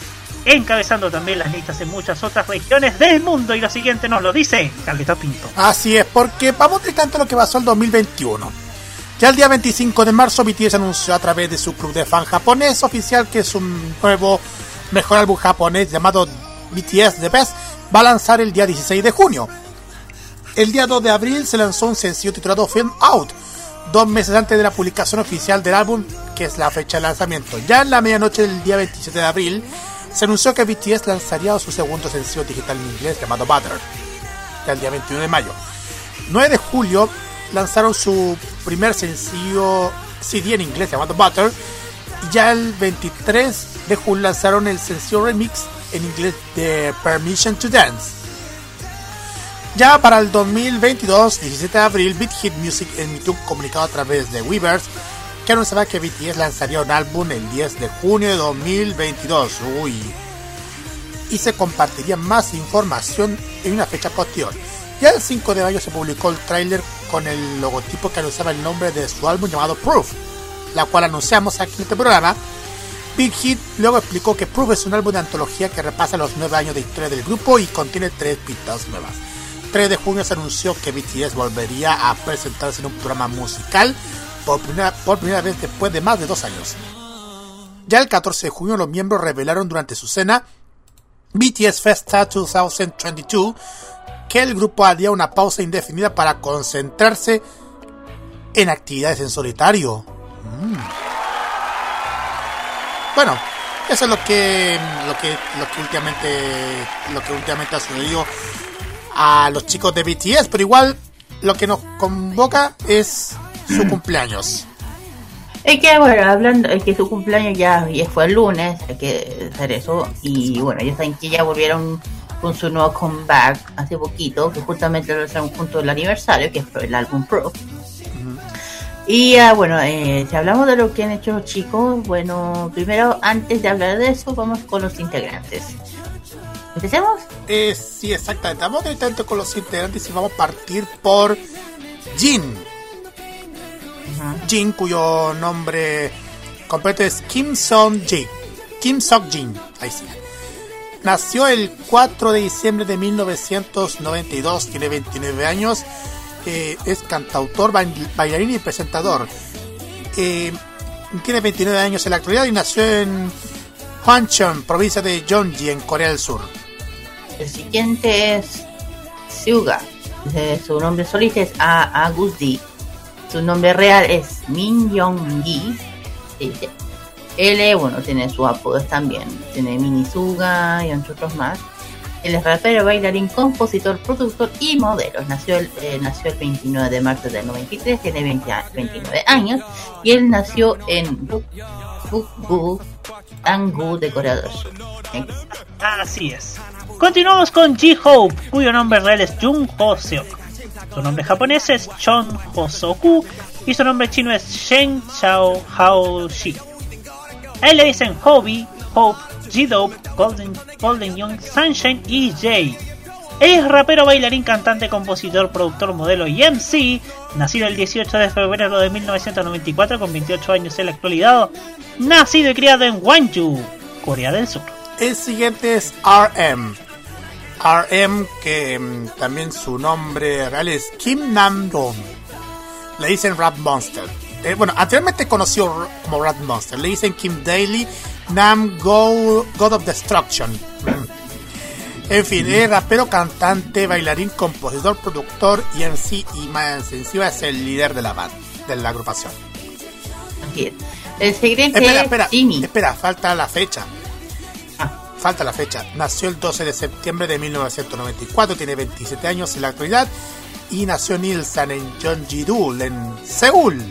encabezando también las listas en muchas otras regiones del mundo. Y lo siguiente nos lo dice Carlitos Pinto. Así es, porque vamos directamente a lo que pasó el 2021. Ya el día 25 de marzo, BTS anunció a través de su club de fan japonés oficial que su nuevo mejor álbum japonés llamado BTS The Best va a lanzar el día 16 de junio. El día 2 de abril se lanzó un sencillo titulado Film Out, dos meses antes de la publicación oficial del álbum, que es la fecha de lanzamiento. Ya en la medianoche del día 27 de abril, se anunció que BTS lanzaría su segundo sencillo digital en inglés llamado Butter, ya el día 21 de mayo. 9 de julio lanzaron su primer sencillo CD en inglés llamado Butter. Y ya el 23 de julio lanzaron el sencillo remix en inglés de Permission to Dance. Ya para el 2022, 17 de abril, Beat Hit Music emitió un comunicado a través de Weavers que anunciaba que BTS lanzaría un álbum el 10 de junio de 2022. Uy. Y se compartiría más información en una fecha posterior. Ya el 5 de mayo se publicó el tráiler con el logotipo que anunciaba el nombre de su álbum llamado Proof, la cual anunciamos aquí en este programa. Big Hit luego explicó que Proof es un álbum de antología que repasa los 9 años de historia del grupo y contiene tres pistas nuevas. 3 de junio se anunció que BTS volvería a presentarse en un programa musical por primera, vez después de más de dos años. Ya el 14 de junio los miembros revelaron durante su cena BTS Festa 2022 que el grupo haría una pausa indefinida para concentrarse en actividades en solitario. Mm. Bueno, eso es lo que lo que lo que últimamente lo que últimamente ha sucedido a los chicos de BTS, pero igual lo que nos convoca es su cumpleaños. Es que, bueno, hablando, es que su cumpleaños ya, ya fue el lunes, hay que hacer eso. Y bueno, ya saben que ya volvieron con su nuevo comeback hace poquito, que justamente lo hicieron junto al aniversario, que fue el álbum Pro. Y ah, bueno, eh, si hablamos de lo que han hecho los chicos, bueno, primero, antes de hablar de eso, vamos con los integrantes. ¿Empecemos? Eh, sí, exactamente. Vamos directamente con los integrantes y vamos a partir por Jin. Jin, cuyo nombre completo es Kim Song Jin. Kim Sok Jin. Ahí sí. Nació el 4 de diciembre de 1992, tiene 29 años, eh, es cantautor, bail- bailarín y presentador. Eh, tiene 29 años en la actualidad y nació en Hwancheon, provincia de Gyeonggi, en Corea del Sur. El siguiente es Suga. Eh, Su nombre solista es A Agus Di. Su nombre real es Min se dice. Él, eh, bueno, tiene sus apodos también. Tiene Mini Suga y otros más. Él es rapero, bailarín, compositor, productor y modelo. Nació el, eh, nació el 29 de marzo del 93, tiene 20 a- 29 años. Y él nació en Bukbu, Anggu de Corea. Así es. Continuamos con J-Hope, cuyo nombre real es Jung Ho Seok. Su nombre japonés es Chon Ho Soku y su nombre chino es Shen Chao Hao Shi. A él le dicen Hobby, Hope, G-Dope, Golden, Golden Young, Sunshine y Jay. Es rapero, bailarín, cantante, compositor, productor, modelo y MC. Nacido el 18 de febrero de 1994 con 28 años en la actualidad. Nacido y criado en Gwangju, Corea del Sur. El siguiente es RM. RM, que mm, también su nombre real es Kim Nam-dong. Le dicen Rap Monster. Eh, bueno, anteriormente conoció como Rap Monster. Le dicen Kim Daly Nam Go, God of Destruction. En fin, es rapero, cantante, bailarín, compositor, productor y en sí y más encima es el líder de la banda, de la agrupación. Es. El Espera, es espera, Jimmy. espera, falta la fecha. Falta la fecha. Nació el 12 de septiembre de 1994, tiene 27 años en la actualidad y nació en Ilsan en Jeonji-do, en Seúl.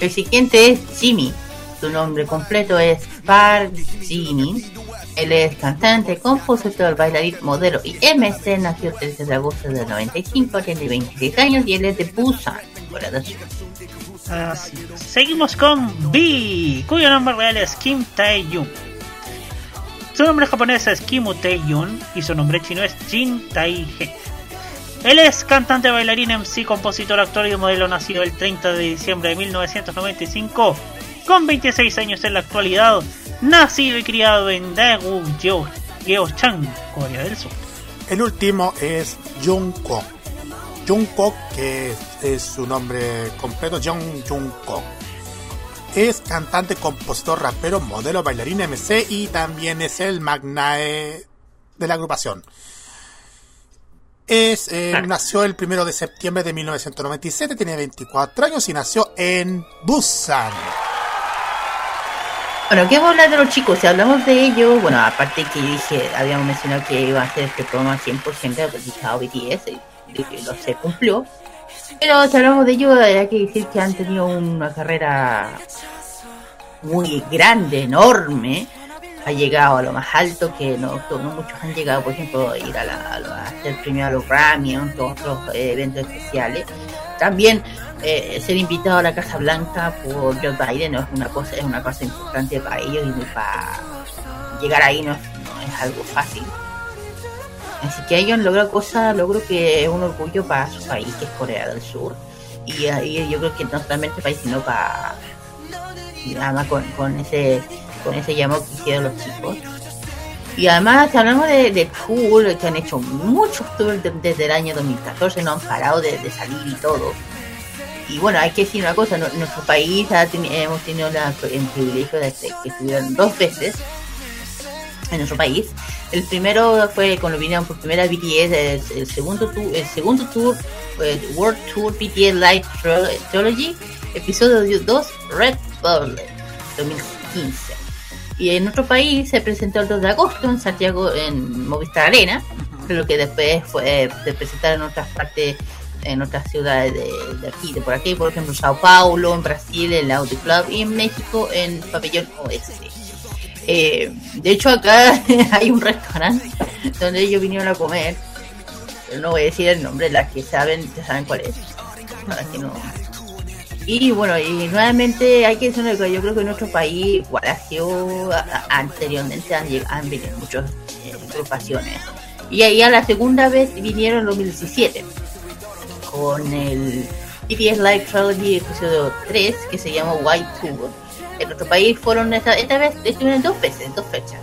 El siguiente es Jimmy. Su nombre completo es Park Jimmy. Él es cantante, compositor, bailarín, modelo y MC. Nació el 13 de agosto del 95, tiene 26 años y él es de Busan. Seguimos con B, cuyo nombre real es Kim Tae-yoon. Su nombre japonés es Kim Tae-yoon y su nombre chino es Jin Tae-he. Él es cantante, bailarín, MC, compositor, actor y modelo nacido el 30 de diciembre de 1995, con 26 años en la actualidad, nacido y criado en Daegu, Geo- Gyeochang, Corea del Sur. El último es Jungkook. Jungkook, que es, es su nombre completo, Jung Jungkook. Es cantante, compositor, rapero, modelo, bailarín, MC y también es el magnae de la agrupación. Es, eh, nació el primero de septiembre de 1997, tiene 24 años y nació en Busan. Bueno, ¿qué vamos a hablar de los chicos? Si hablamos de ellos, bueno, aparte que dije, habíamos mencionado que iba a ser este programa 100% dedicado a BTS, y que lo se cumplió. Pero si hablamos de ellos, hay que decir que han tenido una carrera muy grande, enorme. Ha llegado a lo más alto que no, no muchos han llegado, por ejemplo, a ir a, la, a, lo- a los Grammy, a otros eh, eventos especiales. También eh, ser invitado a la Casa Blanca por Joe Biden no es una cosa, es una cosa importante para ellos y para llegar ahí no no es algo fácil. Así que ellos han logrado cosas, logro que es un orgullo para su país, que es Corea del Sur. Y ahí yo creo que no solamente el país, sino para y además con, con ese con ese llamado que hicieron los chicos. Y además hablamos de, de tour, que han hecho muchos tours de- desde el año 2014, no han parado de, de salir y todo. Y bueno, hay que decir una cosa, nuestro país ha hemos tenido el privilegio de que estuvieron dos veces en nuestro país. El primero fue cuando vinieron por primera BTS, el, el segundo tour, el segundo tour World Tour BTS Live Trilogy, episodio 2 Red Bull 2015. Y en otro país se presentó el 2 de agosto en Santiago en Movistar Arena, lo que después fue se presentaron en otras partes en otras ciudades de, de aquí, de por aquí, por ejemplo Sao Paulo, en Brasil, en la Audi Club y en México en Pabellón Oeste. Eh, de hecho, acá hay un restaurante donde ellos vinieron a comer. Pero no voy a decir el nombre, las que saben, ya saben cuál es. Que. Y bueno, y nuevamente hay que decir cosa, yo creo que en nuestro país, igual ha sido, anteriormente han, han venido muchas eh, agrupaciones. Y ahí a la segunda vez vinieron en 2017 con el BTS Live Trilogy episodio 3 que se llama White Tour. En nuestro país fueron esta, esta vez estuvieron dos veces, dos fechas,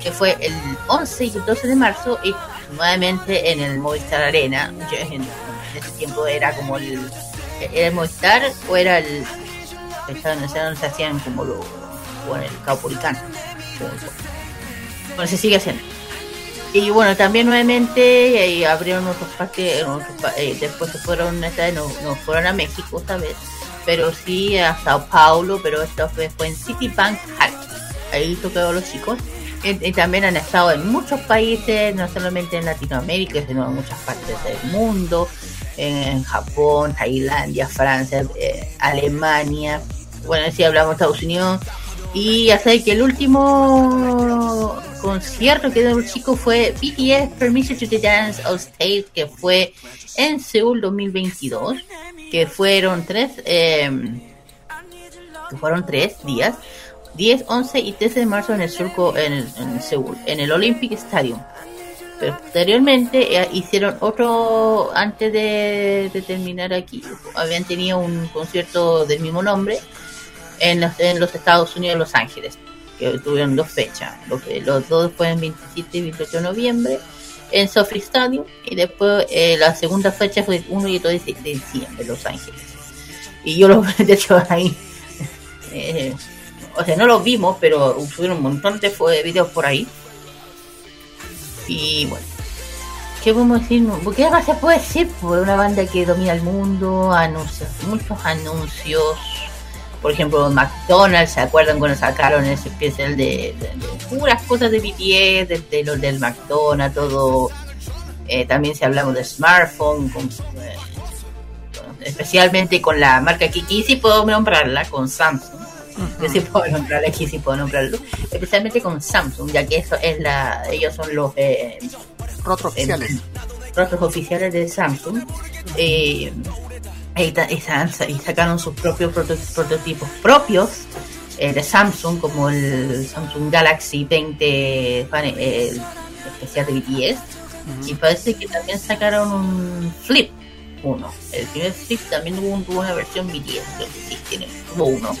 que fue el 11 y el 12 de marzo y nuevamente en el Movistar Arena. Yo en, ese tiempo era como el era el Movistar o era el sé dónde se hacían como lo o en el Caupolicán. Bueno, se sigue haciendo. Y bueno, también nuevamente abrieron otros parques, eh, después se fueron, esta vez no fueron a México esta vez, pero sí a Sao Paulo, pero esta vez fue en City Bank Hall. Ahí tocaron los chicos. Y, y también han estado en muchos países, no solamente en Latinoamérica, sino en muchas partes del mundo, en Japón, Tailandia, Francia, eh, Alemania, bueno, si hablamos de Estados Unidos. Y ya sé que el último concierto que dio el chico fue BTS Permission to the Dance on Stage, que fue en Seúl 2022, que fueron tres, eh, fueron tres días, 10, 11 y 13 de marzo en el surco en, el- en Seúl, en el Olympic Stadium. Pero posteriormente eh, hicieron otro, antes de, de terminar aquí, habían tenido un concierto del mismo nombre en los, en los Estados Unidos, Los Ángeles. que tuvieron dos fechas. Los, los dos fue en 27 y 28 de noviembre en Sophie Stadium y después eh, la segunda fecha fue 1 y 2 de diciembre en Los Ángeles. Y yo lo de hecho ahí, eh, o sea, no los vimos, pero subieron un montón de videos por ahí. Y bueno, ¿qué podemos decir? ¿Qué más se puede decir? Pues una banda que domina el mundo, anuncios, muchos anuncios. Por ejemplo, McDonald's, ¿se acuerdan cuando sacaron ese especial de, de- de puras cosas de BTS, de, de los del McDonald's, todo? Eh, también si hablamos de smartphone, con, eh, especialmente con la marca Kiki, sí puedo nombrarla, con Samsung. Yo sí puedo nombrarla aquí, sí puedo nombrarlo. Especialmente con Samsung, ya que eso es la, ellos son los eh, Rostros oficiales. rostros oficiales de Samsung. Eh, y, sacaron sus propios proto- prototipos propios eh, de Samsung, como el Samsung Galaxy 20 pane- eh, el especial de BTS. Y parece que también sacaron un Flip 1. El primer Flip también un- tuvo una versión BTS, creo que sí, tiene, tuvo uno.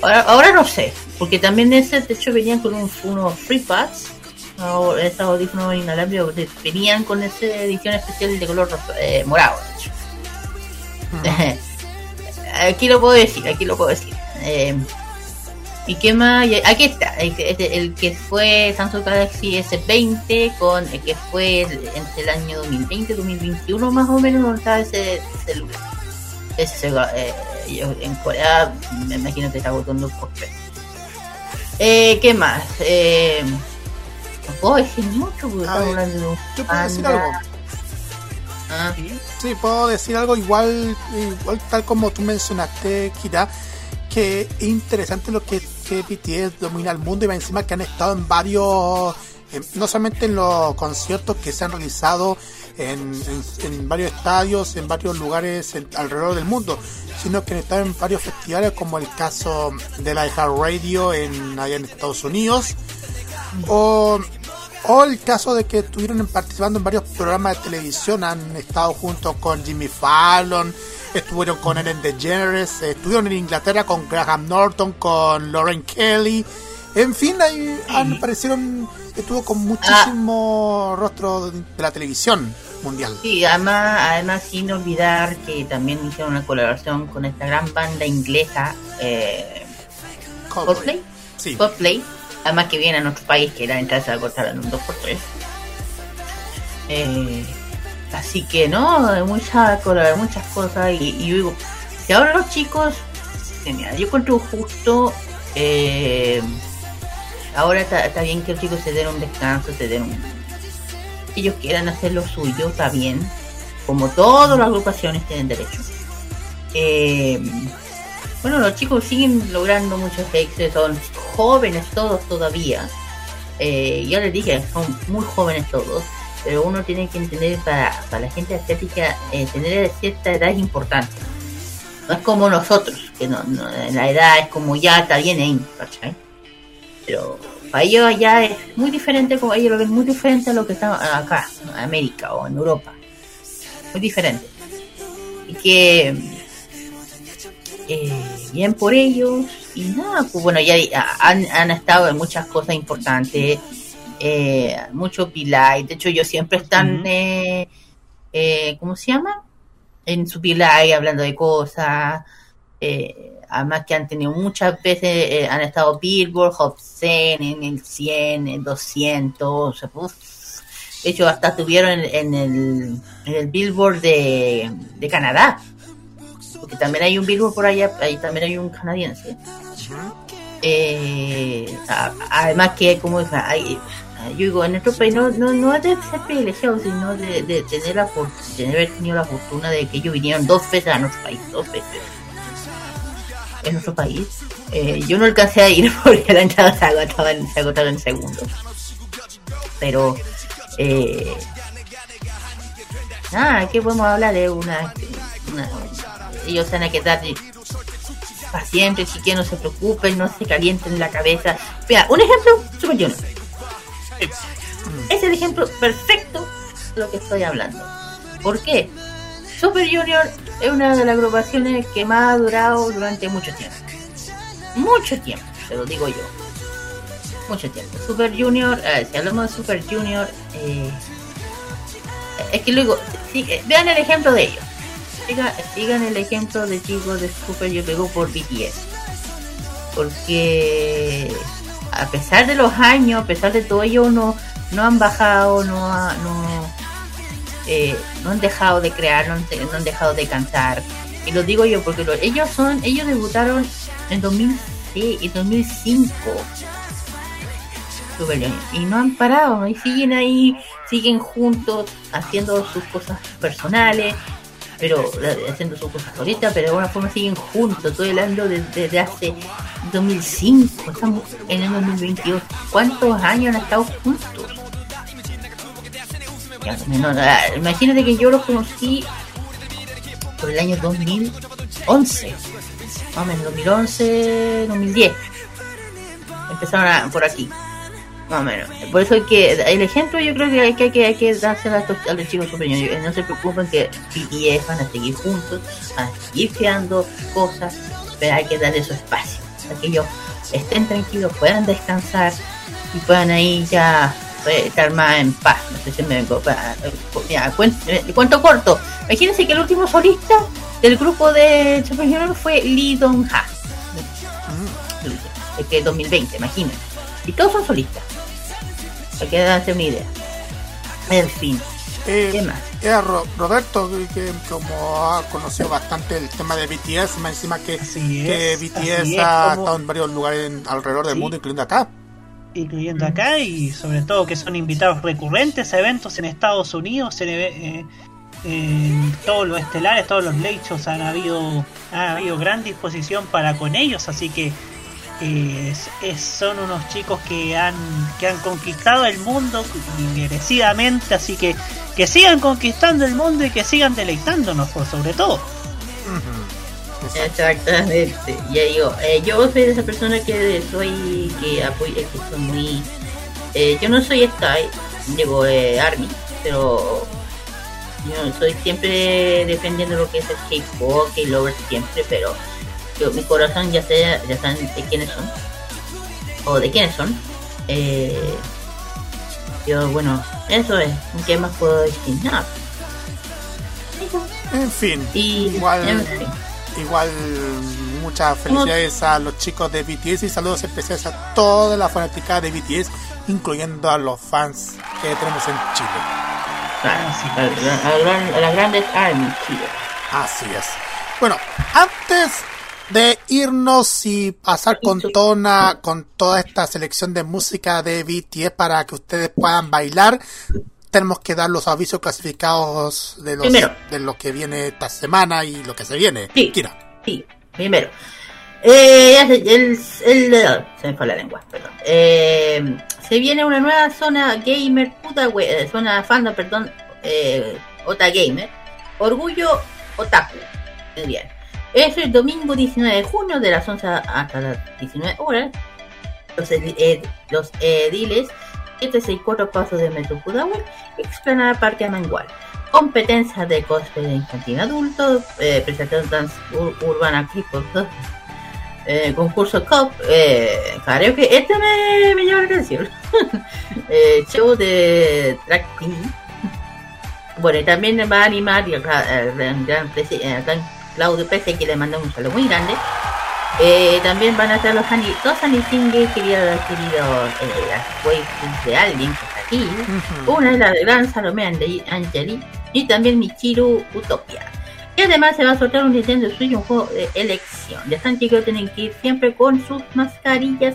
Ahora, ahora no sé, porque también ese, de hecho, venían con un, unos FreePads, o esos audífonos inalámbricos, venían con esa edición especial de color eh, morado, de hecho. aquí lo puedo decir, aquí lo puedo decir. Eh, ¿Y qué más? Aquí está, el, que- este- el que fue Samsung Galaxy S20 con el que fue el- entre el año 2020 y 2021 más o menos donde está ese celular. Ese, eh, yo en Corea me imagino que está agotando por. Eh, ¿Qué más? Eh, no puedo decir mucho porque estamos hablando de un Yo puedo decir algo. Ah. Sí, puedo decir algo igual, igual tal como tú mencionaste, Kira, que es interesante lo que, que BTS domina el mundo y encima que han estado en varios, no solamente en los conciertos que se han realizado en, en- varios estadios, en varios lugares alrededor del mundo, sino que han estado en varios festivales como el caso de la Radio en, allá en Estados Unidos, o, o el caso de que estuvieron participando en varios programas de televisión, han estado junto con Jimmy Fallon, estuvieron con Ellen DeGeneres, eh, estuvieron en Inglaterra con Graham Norton, con Lauren Kelly, en fin, ahí han aparecieron, estuvo con muchísimo rostro de la televisión mundial. Sí, además, además sin olvidar que también hicieron una colaboración con esta gran banda inglesa, eh, Coldplay. Sí. Coldplay. Además que viene a nuestro país, que la entrada se agotaron en un 2x3. Eh, así que no, hay mucha, cola- muchas cosas. Y, digo, si ahora los chicos, mira, yo encuentro justo, eh, ahora está, bien que los chicos se den un descanso, se den un... ellos quieran hacer lo suyo, está bien. Como todas las agrupaciones tienen derecho. Eh, bueno, los chicos siguen logrando muchos éxitos, son jóvenes todos todavía. Eh, ya les dije, son muy jóvenes todos, pero uno tiene que entender para, para la gente asiática, eh, tener cierta edad es importante. No es como nosotros, que no, no- la edad es como ya está bien ahí, ¿cachai? Pero para ellos allá es muy diferente, como ellos lo ven muy diferente a lo que está acá, en América o en Europa. Muy diferente. Y que eh, bien por ellos y nada pues bueno ya han, han estado en muchas cosas importantes eh, muchos Pilay de hecho ellos siempre están eh, eh, ¿cómo se llama? en su Pilay hablando de cosas eh, además que han tenido muchas veces eh, han estado Billboard Hot 100 en el 100 en 200 sea, uf. de hecho hasta estuvieron en, en el, en el Billboard de, de Canadá porque también hay un Billboard por allá, ahí también hay un canadiense. Eh, además que, como yo digo, en nuestro país no, no, no es de ser privilegiado, sino de, tener la fortuna de que ellos vinieron dos veces a nuestro país, dos veces. En nuestro país. Eh, yo no alcancé a ir porque la entrada se agotaba en, se agotaba en segundos. Pero, eh, nada, ¿qué podemos hablar de una ellos van a quedar pacientes, si que no se preocupen, no se calienten la cabeza. Mira, un ejemplo, Super Junior. Es el ejemplo perfecto de lo que estoy hablando. ¿Por qué? Super Junior es una de las agrupaciones que más ha durado durante mucho tiempo. Mucho tiempo, se lo digo yo. mucho tiempo. Super Junior, eh, si hablamos de Super Junior, eh, es que luego, sí, eh, vean el ejemplo de ellos. Sigan, el ejemplo de chicos de Super Junior pegó por BTS. Porque a pesar de los años, a pesar de todo, ellos no, no han bajado, no, eh, no han dejado de crear, no han, dejado de cantar. Y lo digo yo porque lo- ellos son, ellos debutaron en 2006 y 2005. Super Junior, Y no han parado, y siguen ahí, siguen juntos, haciendo sus cosas personales, pero eh, haciendo sus cosas ahorita, pero de alguna forma siguen juntos. Estoy hablando desde, hace 2005, estamos en el 2022. ¿Cuántos años han estado juntos? No, no, imagínate que yo los conocí por el año 2011, más o menos 2011, 2010. Empezaron a- por aquí, más o menos. Por eso hay que, el ejemplo yo creo que hay que, hay que, hay que dárselo a, a los chicos superiores. No se preocupen que BTS van a seguir juntos, van a seguir creando cosas, pero hay que darle su espacio, para que ellos estén tranquilos, puedan descansar y puedan ahí ya eh, estar más en paz. No sé si me vengo para. Mira, cuen- eh, cuento corto. Imagínense que el último solista del grupo de Super Junior fue Lee Dong Ha. Es que 2020, imagínense. Y todos son solistas. Para que una idea. En fin. ¿Qué más? Eh, Ro- Roberto, que, como ha conocido bastante el tema de BTS, más encima que, que es, BTS es, ha como- estado en varios lugares en- alrededor del Sí. mundo, incluyendo acá. incluyendo acá y sobre todo que son invitados recurrentes a eventos en Estados Unidos en, eh, en todos los estelares todos los lechos han habido ha habido gran disposición para con ellos así que eh, es- es- son unos chicos que han que han conquistado el mundo merecidamente así que que sigan conquistando el mundo y que sigan deleitándonos por sobre todo. Exactamente, ya digo, eh, yo soy de esa persona que soy, que apoya, que soy muy, eh, yo no soy Sky, digo eh, Army, pero yo soy siempre defendiendo lo que es el K-pop, K-lover siempre, pero yo, mi corazón ya sé, ya saben de quiénes son, o de quiénes son, eh, yo bueno, eso es, ¿qué más puedo decir? Nada. En fin, Y, igual, en fin. igual muchas felicidades a los chicos de BTS y saludos especiales a toda la fanática de BTS, incluyendo a los fans que tenemos en Chile. a, a- a las grandes Army, Chile. Así es. Bueno, antes de irnos y pasar con toda, con toda esta selección de música de BTS para que ustedes puedan bailar, tenemos que dar los avisos clasificados de los Primero. de lo que viene esta semana y lo que se viene. Sí. Kira. Sí, primero. Eh, el, el- se me fue la lengua, perdón. Eh, se viene una nueva zona gamer, puta we- eh, zona fandom, perdón, eh, Ota Gamer. Orgullo Otaku. Muy bien. Es el domingo 19 de junio de las 11 hasta las 19 horas. Los, ed- los ediles 764 Pasos de Metro Pudahuel, Explanada Parque Amengual. Competencia de cosplay infantil adulto, eh, presentación dance ur- urbana K-pop, eh, concurso COP, eh, karaoke, este me, me llama la atención. eh, show de queen. Bueno, y también va a animar el gran, el gran, eh, gran Claudio Pese, que le manda un saludo muy grande. Eh, también van a estar los ani- dos anisingles queridos, queridos eh, las waifus de alguien que está aquí. Una es la de gran Salomé Angeli y también Michiru Utopia. Y además se va a soltar un Nintendo Switch, un juego de elección. Ya están chicos, tienen que ir siempre con sus mascarillas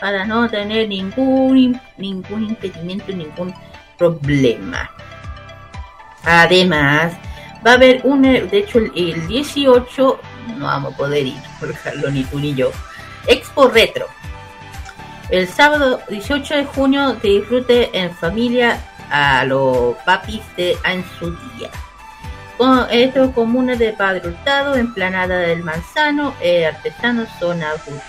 para no tener ningún, ningún impedimento, ningún problema. Además, va a haber un, eh, de hecho, el, el 18, no vamos a poder ir, por Carlos, ni tú ni yo, Expo Retro. El sábado 18 de junio te disfrute en familia a los papis de Anzudía. Con esto comuna de Padre Hurtado, Emplanada del Manzano, eh, Artesanos, Zona Food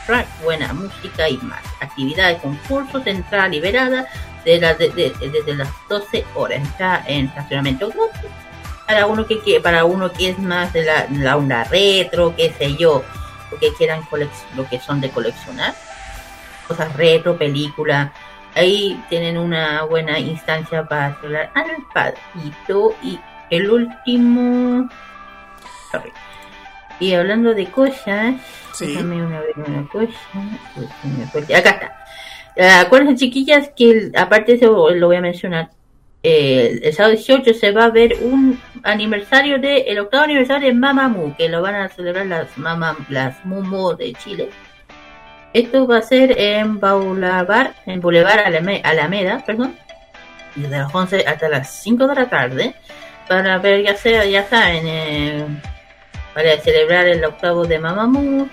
buena música y más. Actividades, concursos, entrada liberada desde las 12 horas. Está en estacionamiento. Para uno que, para uno que es más de la, la onda retro, qué sé yo, lo que quieran lo que son de coleccionar. cosas retro, película. Ahí tienen una buena instancia para celebrar al padrito. Y el último. sorry. Y hablando de cosas, déjame una vez una cosa. Acá está. Acuérdense, chiquillas, que aparte de eso, lo voy a mencionar. Eh, el sábado 18 se va a ver un aniversario de el octavo aniversario de Mamamoo que lo van a celebrar las Mama, las Mumo de Chile. Esto va a ser en Boulevard en Boulevard Alame- Alameda perdón desde las 11 hasta las 5 de la tarde para ver ya sea ya saben eh, para celebrar el octavo de Mamamoo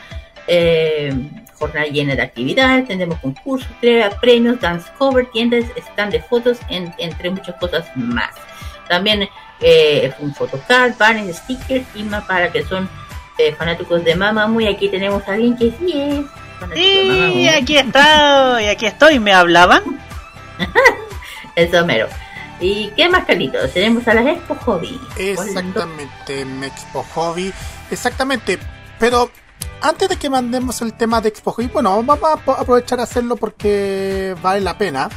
eh, jornada llena de actividades, tendremos concursos, entrega, premios, dance cover, tiendas, stand de fotos, en- entre muchas cosas más. También eh, un photocard, banners, stickers y más para que son eh, fanáticos de Mamamoo. Y aquí tenemos a alguien que sí es fanático de Y aquí estoy, aquí estoy, ¿me hablaban? Eso mero. ¿Y qué más, Carlitos? Tenemos a las Expo Hobby. Exactamente, Expo Hobby. Exactamente. Pero antes de que mandemos el tema de Expo Hobby, bueno, vamos a aprovechar a hacerlo porque vale la pena.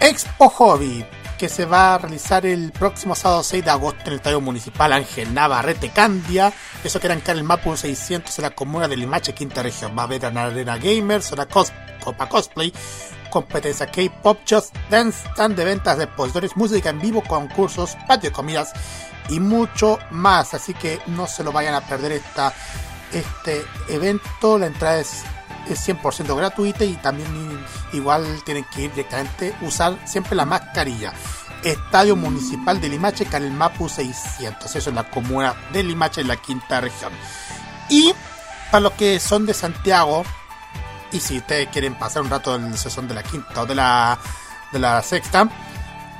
Expo Hobby, que se va a realizar el próximo sábado 6 de agosto en el Estadio Municipal Ángel Navarrete Candia. Eso que era en el Mapu 600 en la comuna de Limache, quinta región. Va a haber una arena gamer, zona cos copa cosplay, competencia K-pop, Just Dance, stand de ventas de expositores, música en vivo, concursos, patio de comidas y mucho más. Así que no se lo vayan a perder esta, este evento. La entrada es, es 100% gratuita y también igual tienen que ir directamente, usar siempre la mascarilla. Estadio Municipal de Limache, Mapu 600. Eso es la comuna de Limache, en la quinta región. Y para los que son de Santiago, y si ustedes quieren pasar un rato en la sesión de la quinta o de la, de la sexta,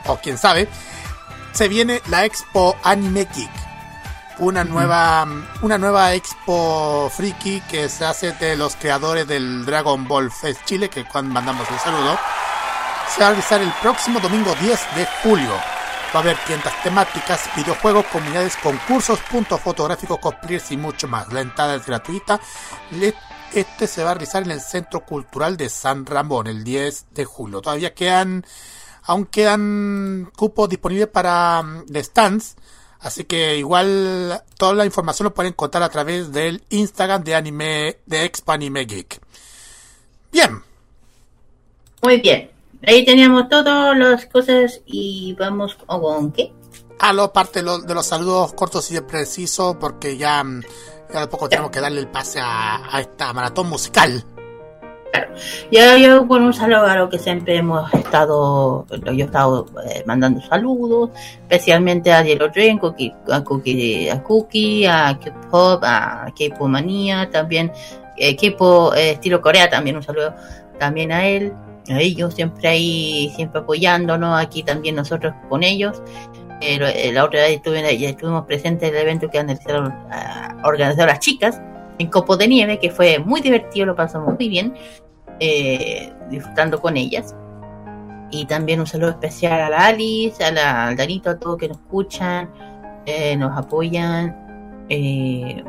o quién sabe, se viene la Expo Anime Geek. Una nueva, una nueva expo friki que se hace de los creadores del Dragon Ball Fest Chile, que cuando mandamos un saludo, se va a realizar el próximo domingo 10 de julio. Va a haber tiendas temáticas, videojuegos, comunidades, concursos, puntos fotográficos, cosplayers y mucho más. La entrada es gratuita. Este se va a realizar en el Centro Cultural de San Ramón el 10 de julio. Todavía quedan, aún quedan cupos disponibles para mm, de stands. Así que igual toda la información lo pueden encontrar a través del Instagram de anime de Expo Anime Geek. Bien, Muy bien. Ahí teníamos todas las cosas y vamos con, qué? a lo parte de los, de los saludos cortos y precisos porque ya, mm, ya de poco tenemos que darle el pase a, a esta maratón musical. Yo, yo bueno, un saludo a lo que siempre hemos estado, yo he estado eh, mandando saludos, especialmente a Yellow Dream, Cookie, a Cookie, a Cookie, a K-Pop, a K-Pop Manía, también eh, K-Pop eh, estilo Corea, también un saludo también a él, a ellos, siempre ahí, siempre apoyándonos, aquí también nosotros con ellos. Eh, la otra vez ya estuvimos presentes en el evento que han organizado las chicas en Copo de Nieve, que fue muy divertido, lo pasamos muy bien eh, disfrutando con ellas. Y también un saludo especial a la Alice, a la, al Danito, a todos que nos escuchan, eh, nos apoyan. eh,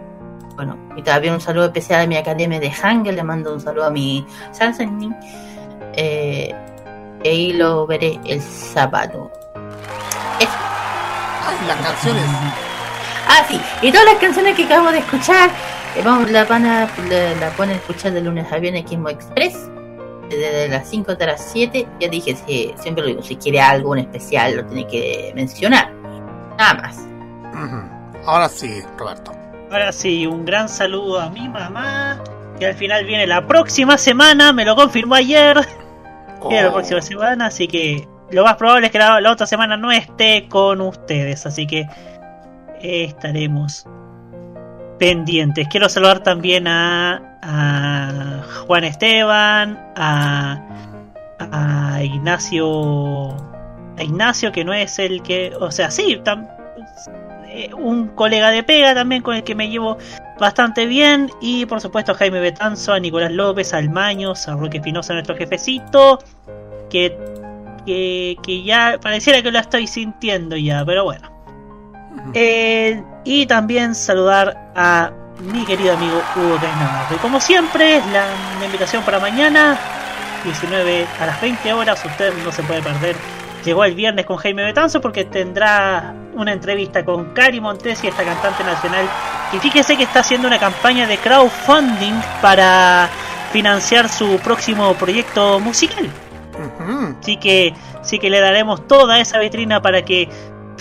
bueno, y también un saludo especial a mi academia de Hangel, le mando un saludo a mi Sansen. Eh, y ahí lo veré el sábado. Ay, las canciones. Ah, sí, y todas las canciones que acabamos de escuchar, vamos, la van a, la, la pueden escuchar de lunes a viernes aquí en Mo Express, desde las 5 hasta las 7. Ya dije, si, siempre lo digo, si quiere algo en especial lo tiene que mencionar. Nada más. Ahora sí, Roberto. Ahora sí, un gran saludo a mi mamá, que al final viene la próxima semana, me lo confirmó ayer. Viene la próxima semana, así que lo más probable es que la, la otra semana no esté con ustedes, así que estaremos pendientes. Quiero saludar también a, a Juan Esteban, a, a Ignacio, a Ignacio que no es el que, o sea, sí, tam- eh, un colega de pega también con el que me llevo bastante bien y por supuesto a Jaime Betanzo, a Nicolás López, a Almaños, a Roque Espinosa, nuestro jefecito, que, que, que ya pareciera que lo estoy sintiendo ya, pero bueno. Eh, y también saludar a mi querido amigo Hugo Cainardo. Y como siempre, la, la invitación para mañana, 19 a las 20 horas, usted no se puede perder. Llegó el viernes con Jaime Betanzo porque tendrá una entrevista con Cari Montesi, esta cantante nacional. Y fíjese que está haciendo una campaña de crowdfunding para financiar su próximo proyecto musical. Así que sí que le daremos toda esa vitrina para que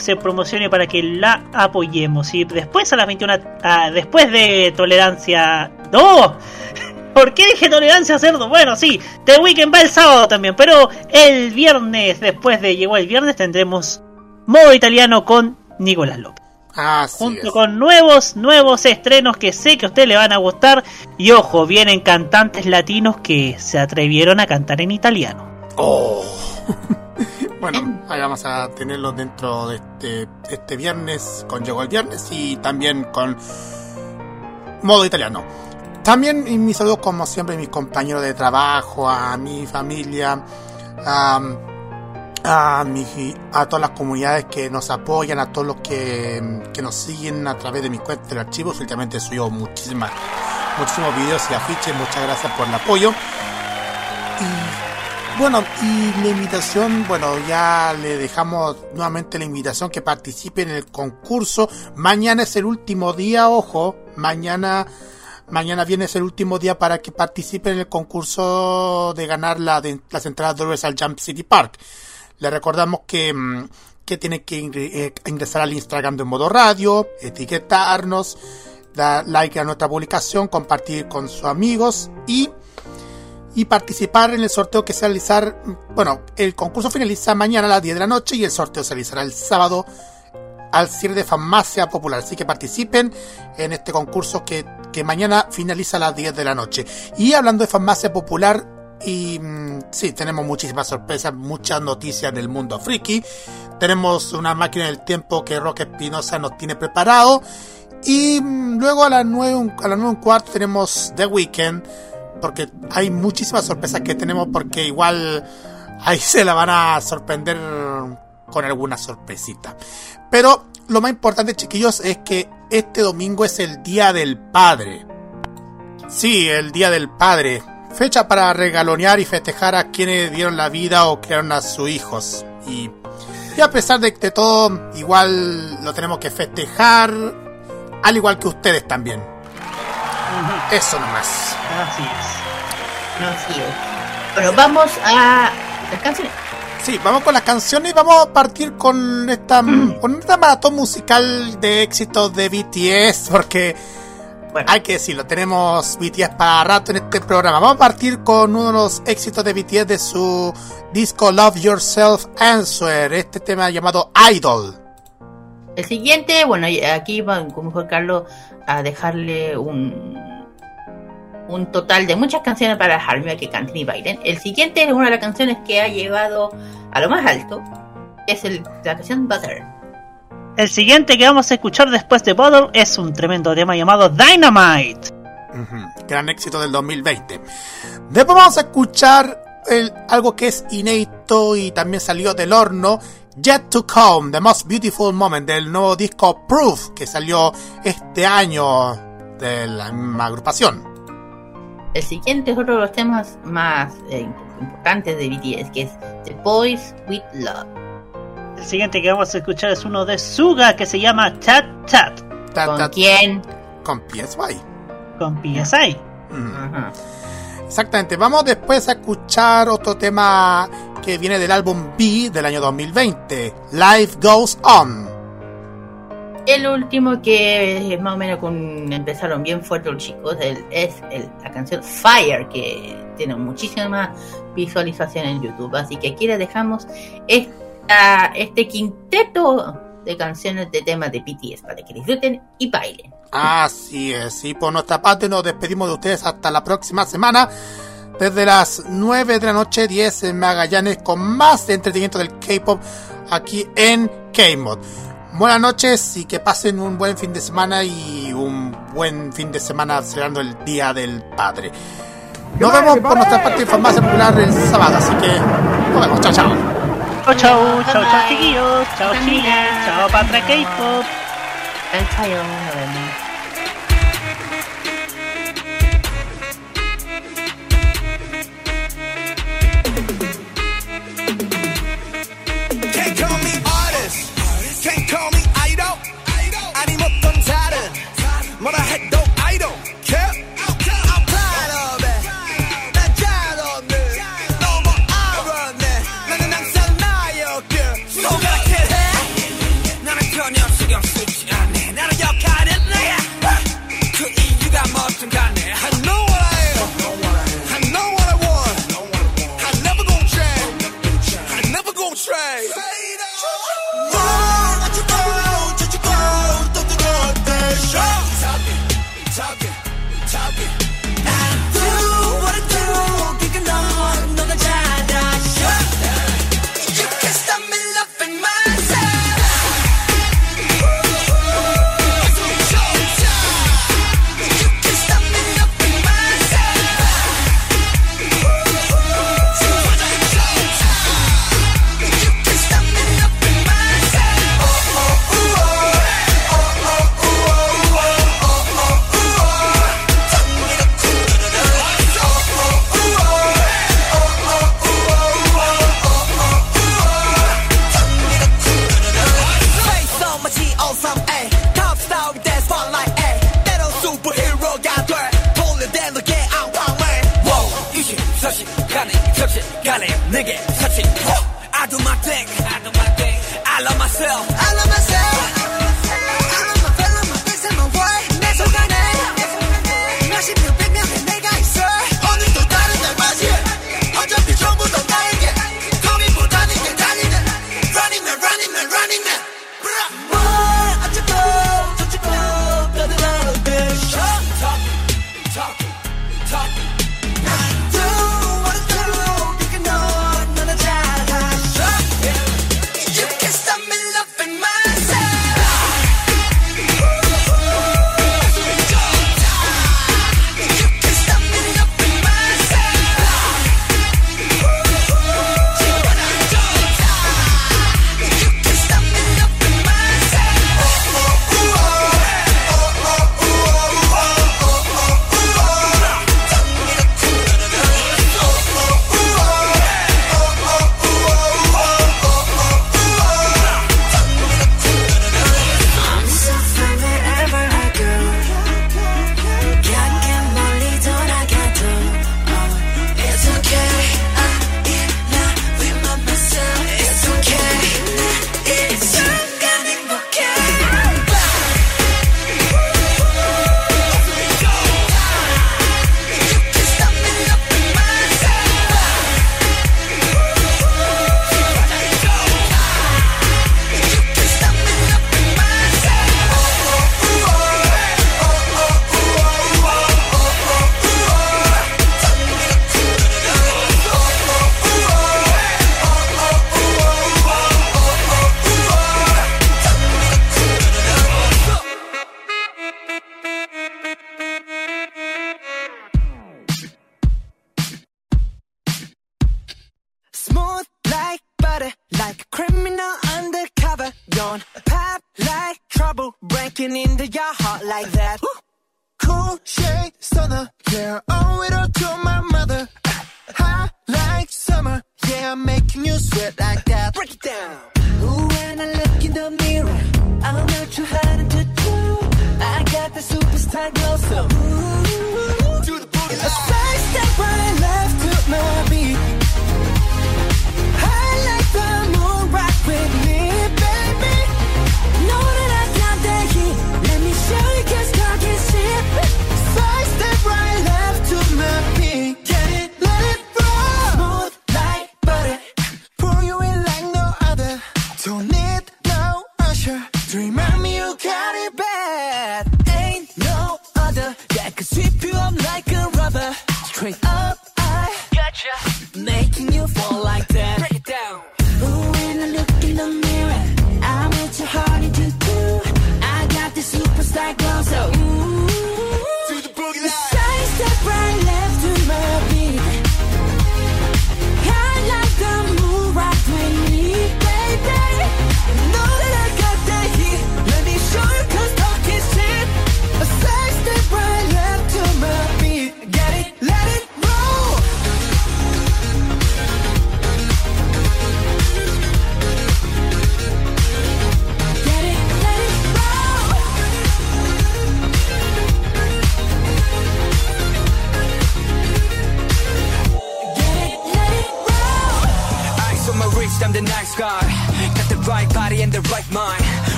se promocione para que la apoyemos. Y después a las 21, ah, después de Tolerancia. ¡No! ¿Por qué dije tolerancia cerdo? Bueno, sí, The Weekend va el sábado también, pero el viernes, después de llegó el viernes, tendremos modo italiano con Nicolás López. junto con nuevos, nuevos estrenos que sé que a usted le van a gustar. Y ojo, vienen cantantes latinos que se atrevieron a cantar en italiano. Oh. bueno, ahí vamos a tenerlo dentro de este, este viernes, con Llegó el Viernes y también con modo italiano. También mis saludos como siempre a mis compañeros de trabajo, a mi familia, a, a, mi- a todas las comunidades que nos apoyan, a todos los que, que nos siguen a través de mis cuentas de archivos. Últimamente he subido muchísimas, muchísimos videos y afiches. Muchas gracias por el apoyo. Bueno, y la invitación, bueno, ya le dejamos nuevamente la invitación que participe en el concurso. Mañana es el último día, ojo, mañana, mañana viene el último día para que participe en el concurso de ganar la de, las entradas de al Jump City Park. Le recordamos que, mm, que tiene que eh, ingresar al Instagram de Modo Radio, etiquetarnos, dar like a nuestra publicación, compartir con sus amigos y y participar en el sorteo que se realizar. Bueno, el concurso finaliza mañana a las 10 de la noche y el sorteo se realizará el sábado al cierre de Farmacia Popular. Así que participen en este concurso que, que mañana finaliza a las 10 de la noche. Y hablando de Farmacia Popular, y mm, sí, tenemos muchísimas sorpresas, muchas noticias del mundo friki. Tenemos una máquina del tiempo que Roque Espinosa nos tiene preparado. Y mm, luego a las 9, a las 9 y cuarto tenemos The Weeknd porque hay muchísimas sorpresas que tenemos porque igual ahí se la van a sorprender con alguna sorpresita. Pero lo más importante, chiquillos, es que este domingo es el Día del Padre. Sí, el Día del Padre. Fecha para regalonear y festejar a quienes dieron la vida o crearon a sus hijos. Y, y a pesar de, de todo, igual lo tenemos que festejar, al igual que ustedes también. Eso nomás. Así es. Así es. Bueno, vamos a las canciones. Sí, vamos con las canciones y vamos a partir con esta, con esta maratón musical de éxitos de BTS, porque hay que decirlo, tenemos BTS para rato en este programa. Vamos a partir con uno de los éxitos de BTS de su disco Love Yourself Answer, este tema llamado Idol. El siguiente, bueno, aquí va como fue Carlos a dejarle un un total de muchas canciones para Harmony que canten y bailen. El siguiente es una de las canciones que ha llegado a lo más alto. Es el, la canción Butter. El siguiente que vamos a escuchar después de Bottle es un tremendo tema llamado Dynamite. Gran éxito del 2020. Después vamos a escuchar el- algo que es inédito y también salió del horno. Yet to Come, The Most Beautiful Moment, del nuevo disco Proof, que salió este año de la misma agrupación. El siguiente es otro de los temas más eh, importantes de BTS, que es The Boys with Love. El siguiente que vamos a escuchar es uno de Suga que se llama Chat Chat. ¿Con quién? Con PSY. Con PSI. Exactamente. Vamos después a escuchar otro tema que viene del álbum B del año 2020, Life Goes On. El último que es más o menos con empezaron bien fuerte los chicos es el- la canción Fire que tiene muchísimas visualizaciones en YouTube. Así que aquí les dejamos esta, este quinteto de canciones de temas de BTS para que disfruten y bailen. Así es, y por nuestra parte nos despedimos de ustedes hasta la próxima semana. Desde las 9 de la noche, 10 en Magallanes, con más entretenimiento del K-pop aquí en K-Mod. Buenas noches y que pasen un buen fin de semana y un buen fin de semana celebrando el Día del Padre. Nos vemos por nuestra parte en Farmacia Popular el sábado, así que nos vemos. Chao, chao. Chao, chao, chao, chao, chiquillos. Chao, Chile. Chao, Patra K-pop. Chao,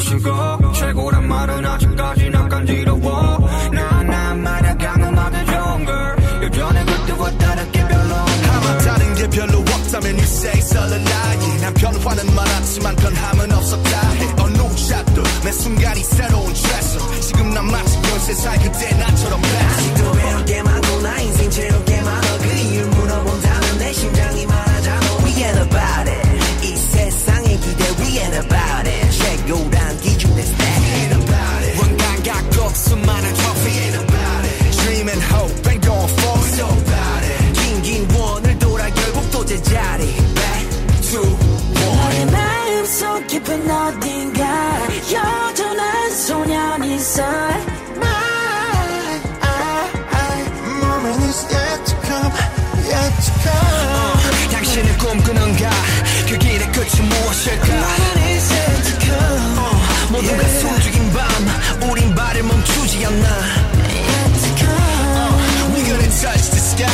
수식어 최고란 말은 아직까지 난 간지러워 나나 말아가는 좋은 걸 여전히 그때와 다르게 별로 아마 다른 게 별로 없다면 you say 썰을 도대체 무엇일까? 모두가 yeah. 숨죽인 밤 우린 발을 멈추지 Yet to come gonna touch the sky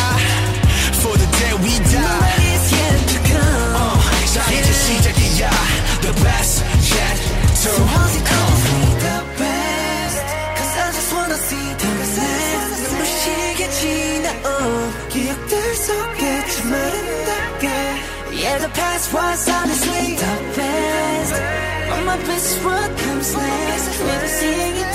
For the day we die. 너만 is yet to come uh, 자 yeah. 이제 시작이야. The best yet to so Yeah, the past was on my best what comes next. Never seeing it.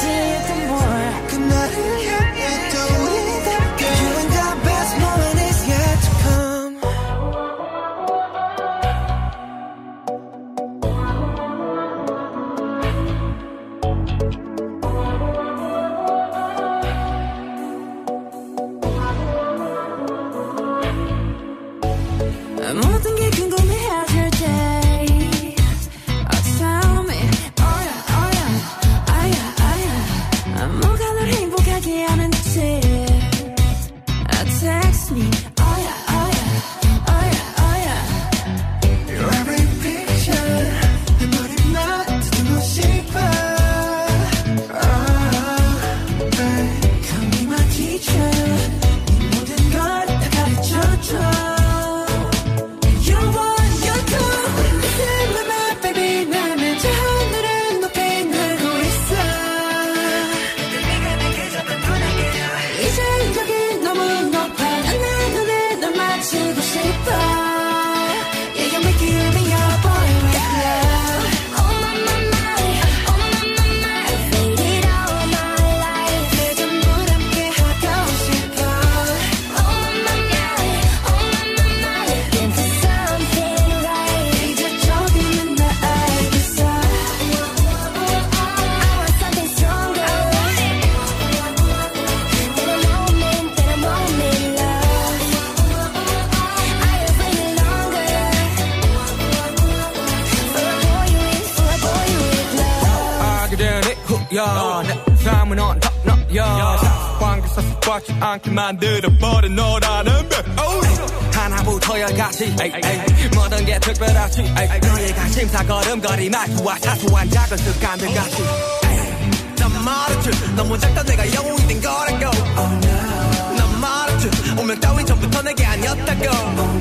만들어버린 너라는 백 하나부터열까지 모든 게 특별하지. 에이, 너희가 심사걸음거리 말투와 사소한 작은 습관들 같이. 난 말했지. 너무 작다. 내가 영웅이 된 거라고. Oh, no. 난 말했지. 운명 따윈 전부터 내게 아니었다고.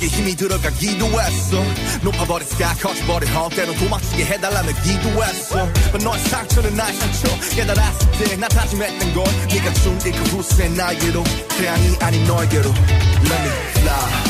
거기에 힘이 들어가 기도했어. 높아버린 sky 커져버린 헛대로 도망치게 해달라며 기도했어. But 너의 상처는 나의 상처. 깨달았을 때나 다짐했던 걸 네가 준일그 후세 나에게로 태양이 아닌 너에게로. Let me fly.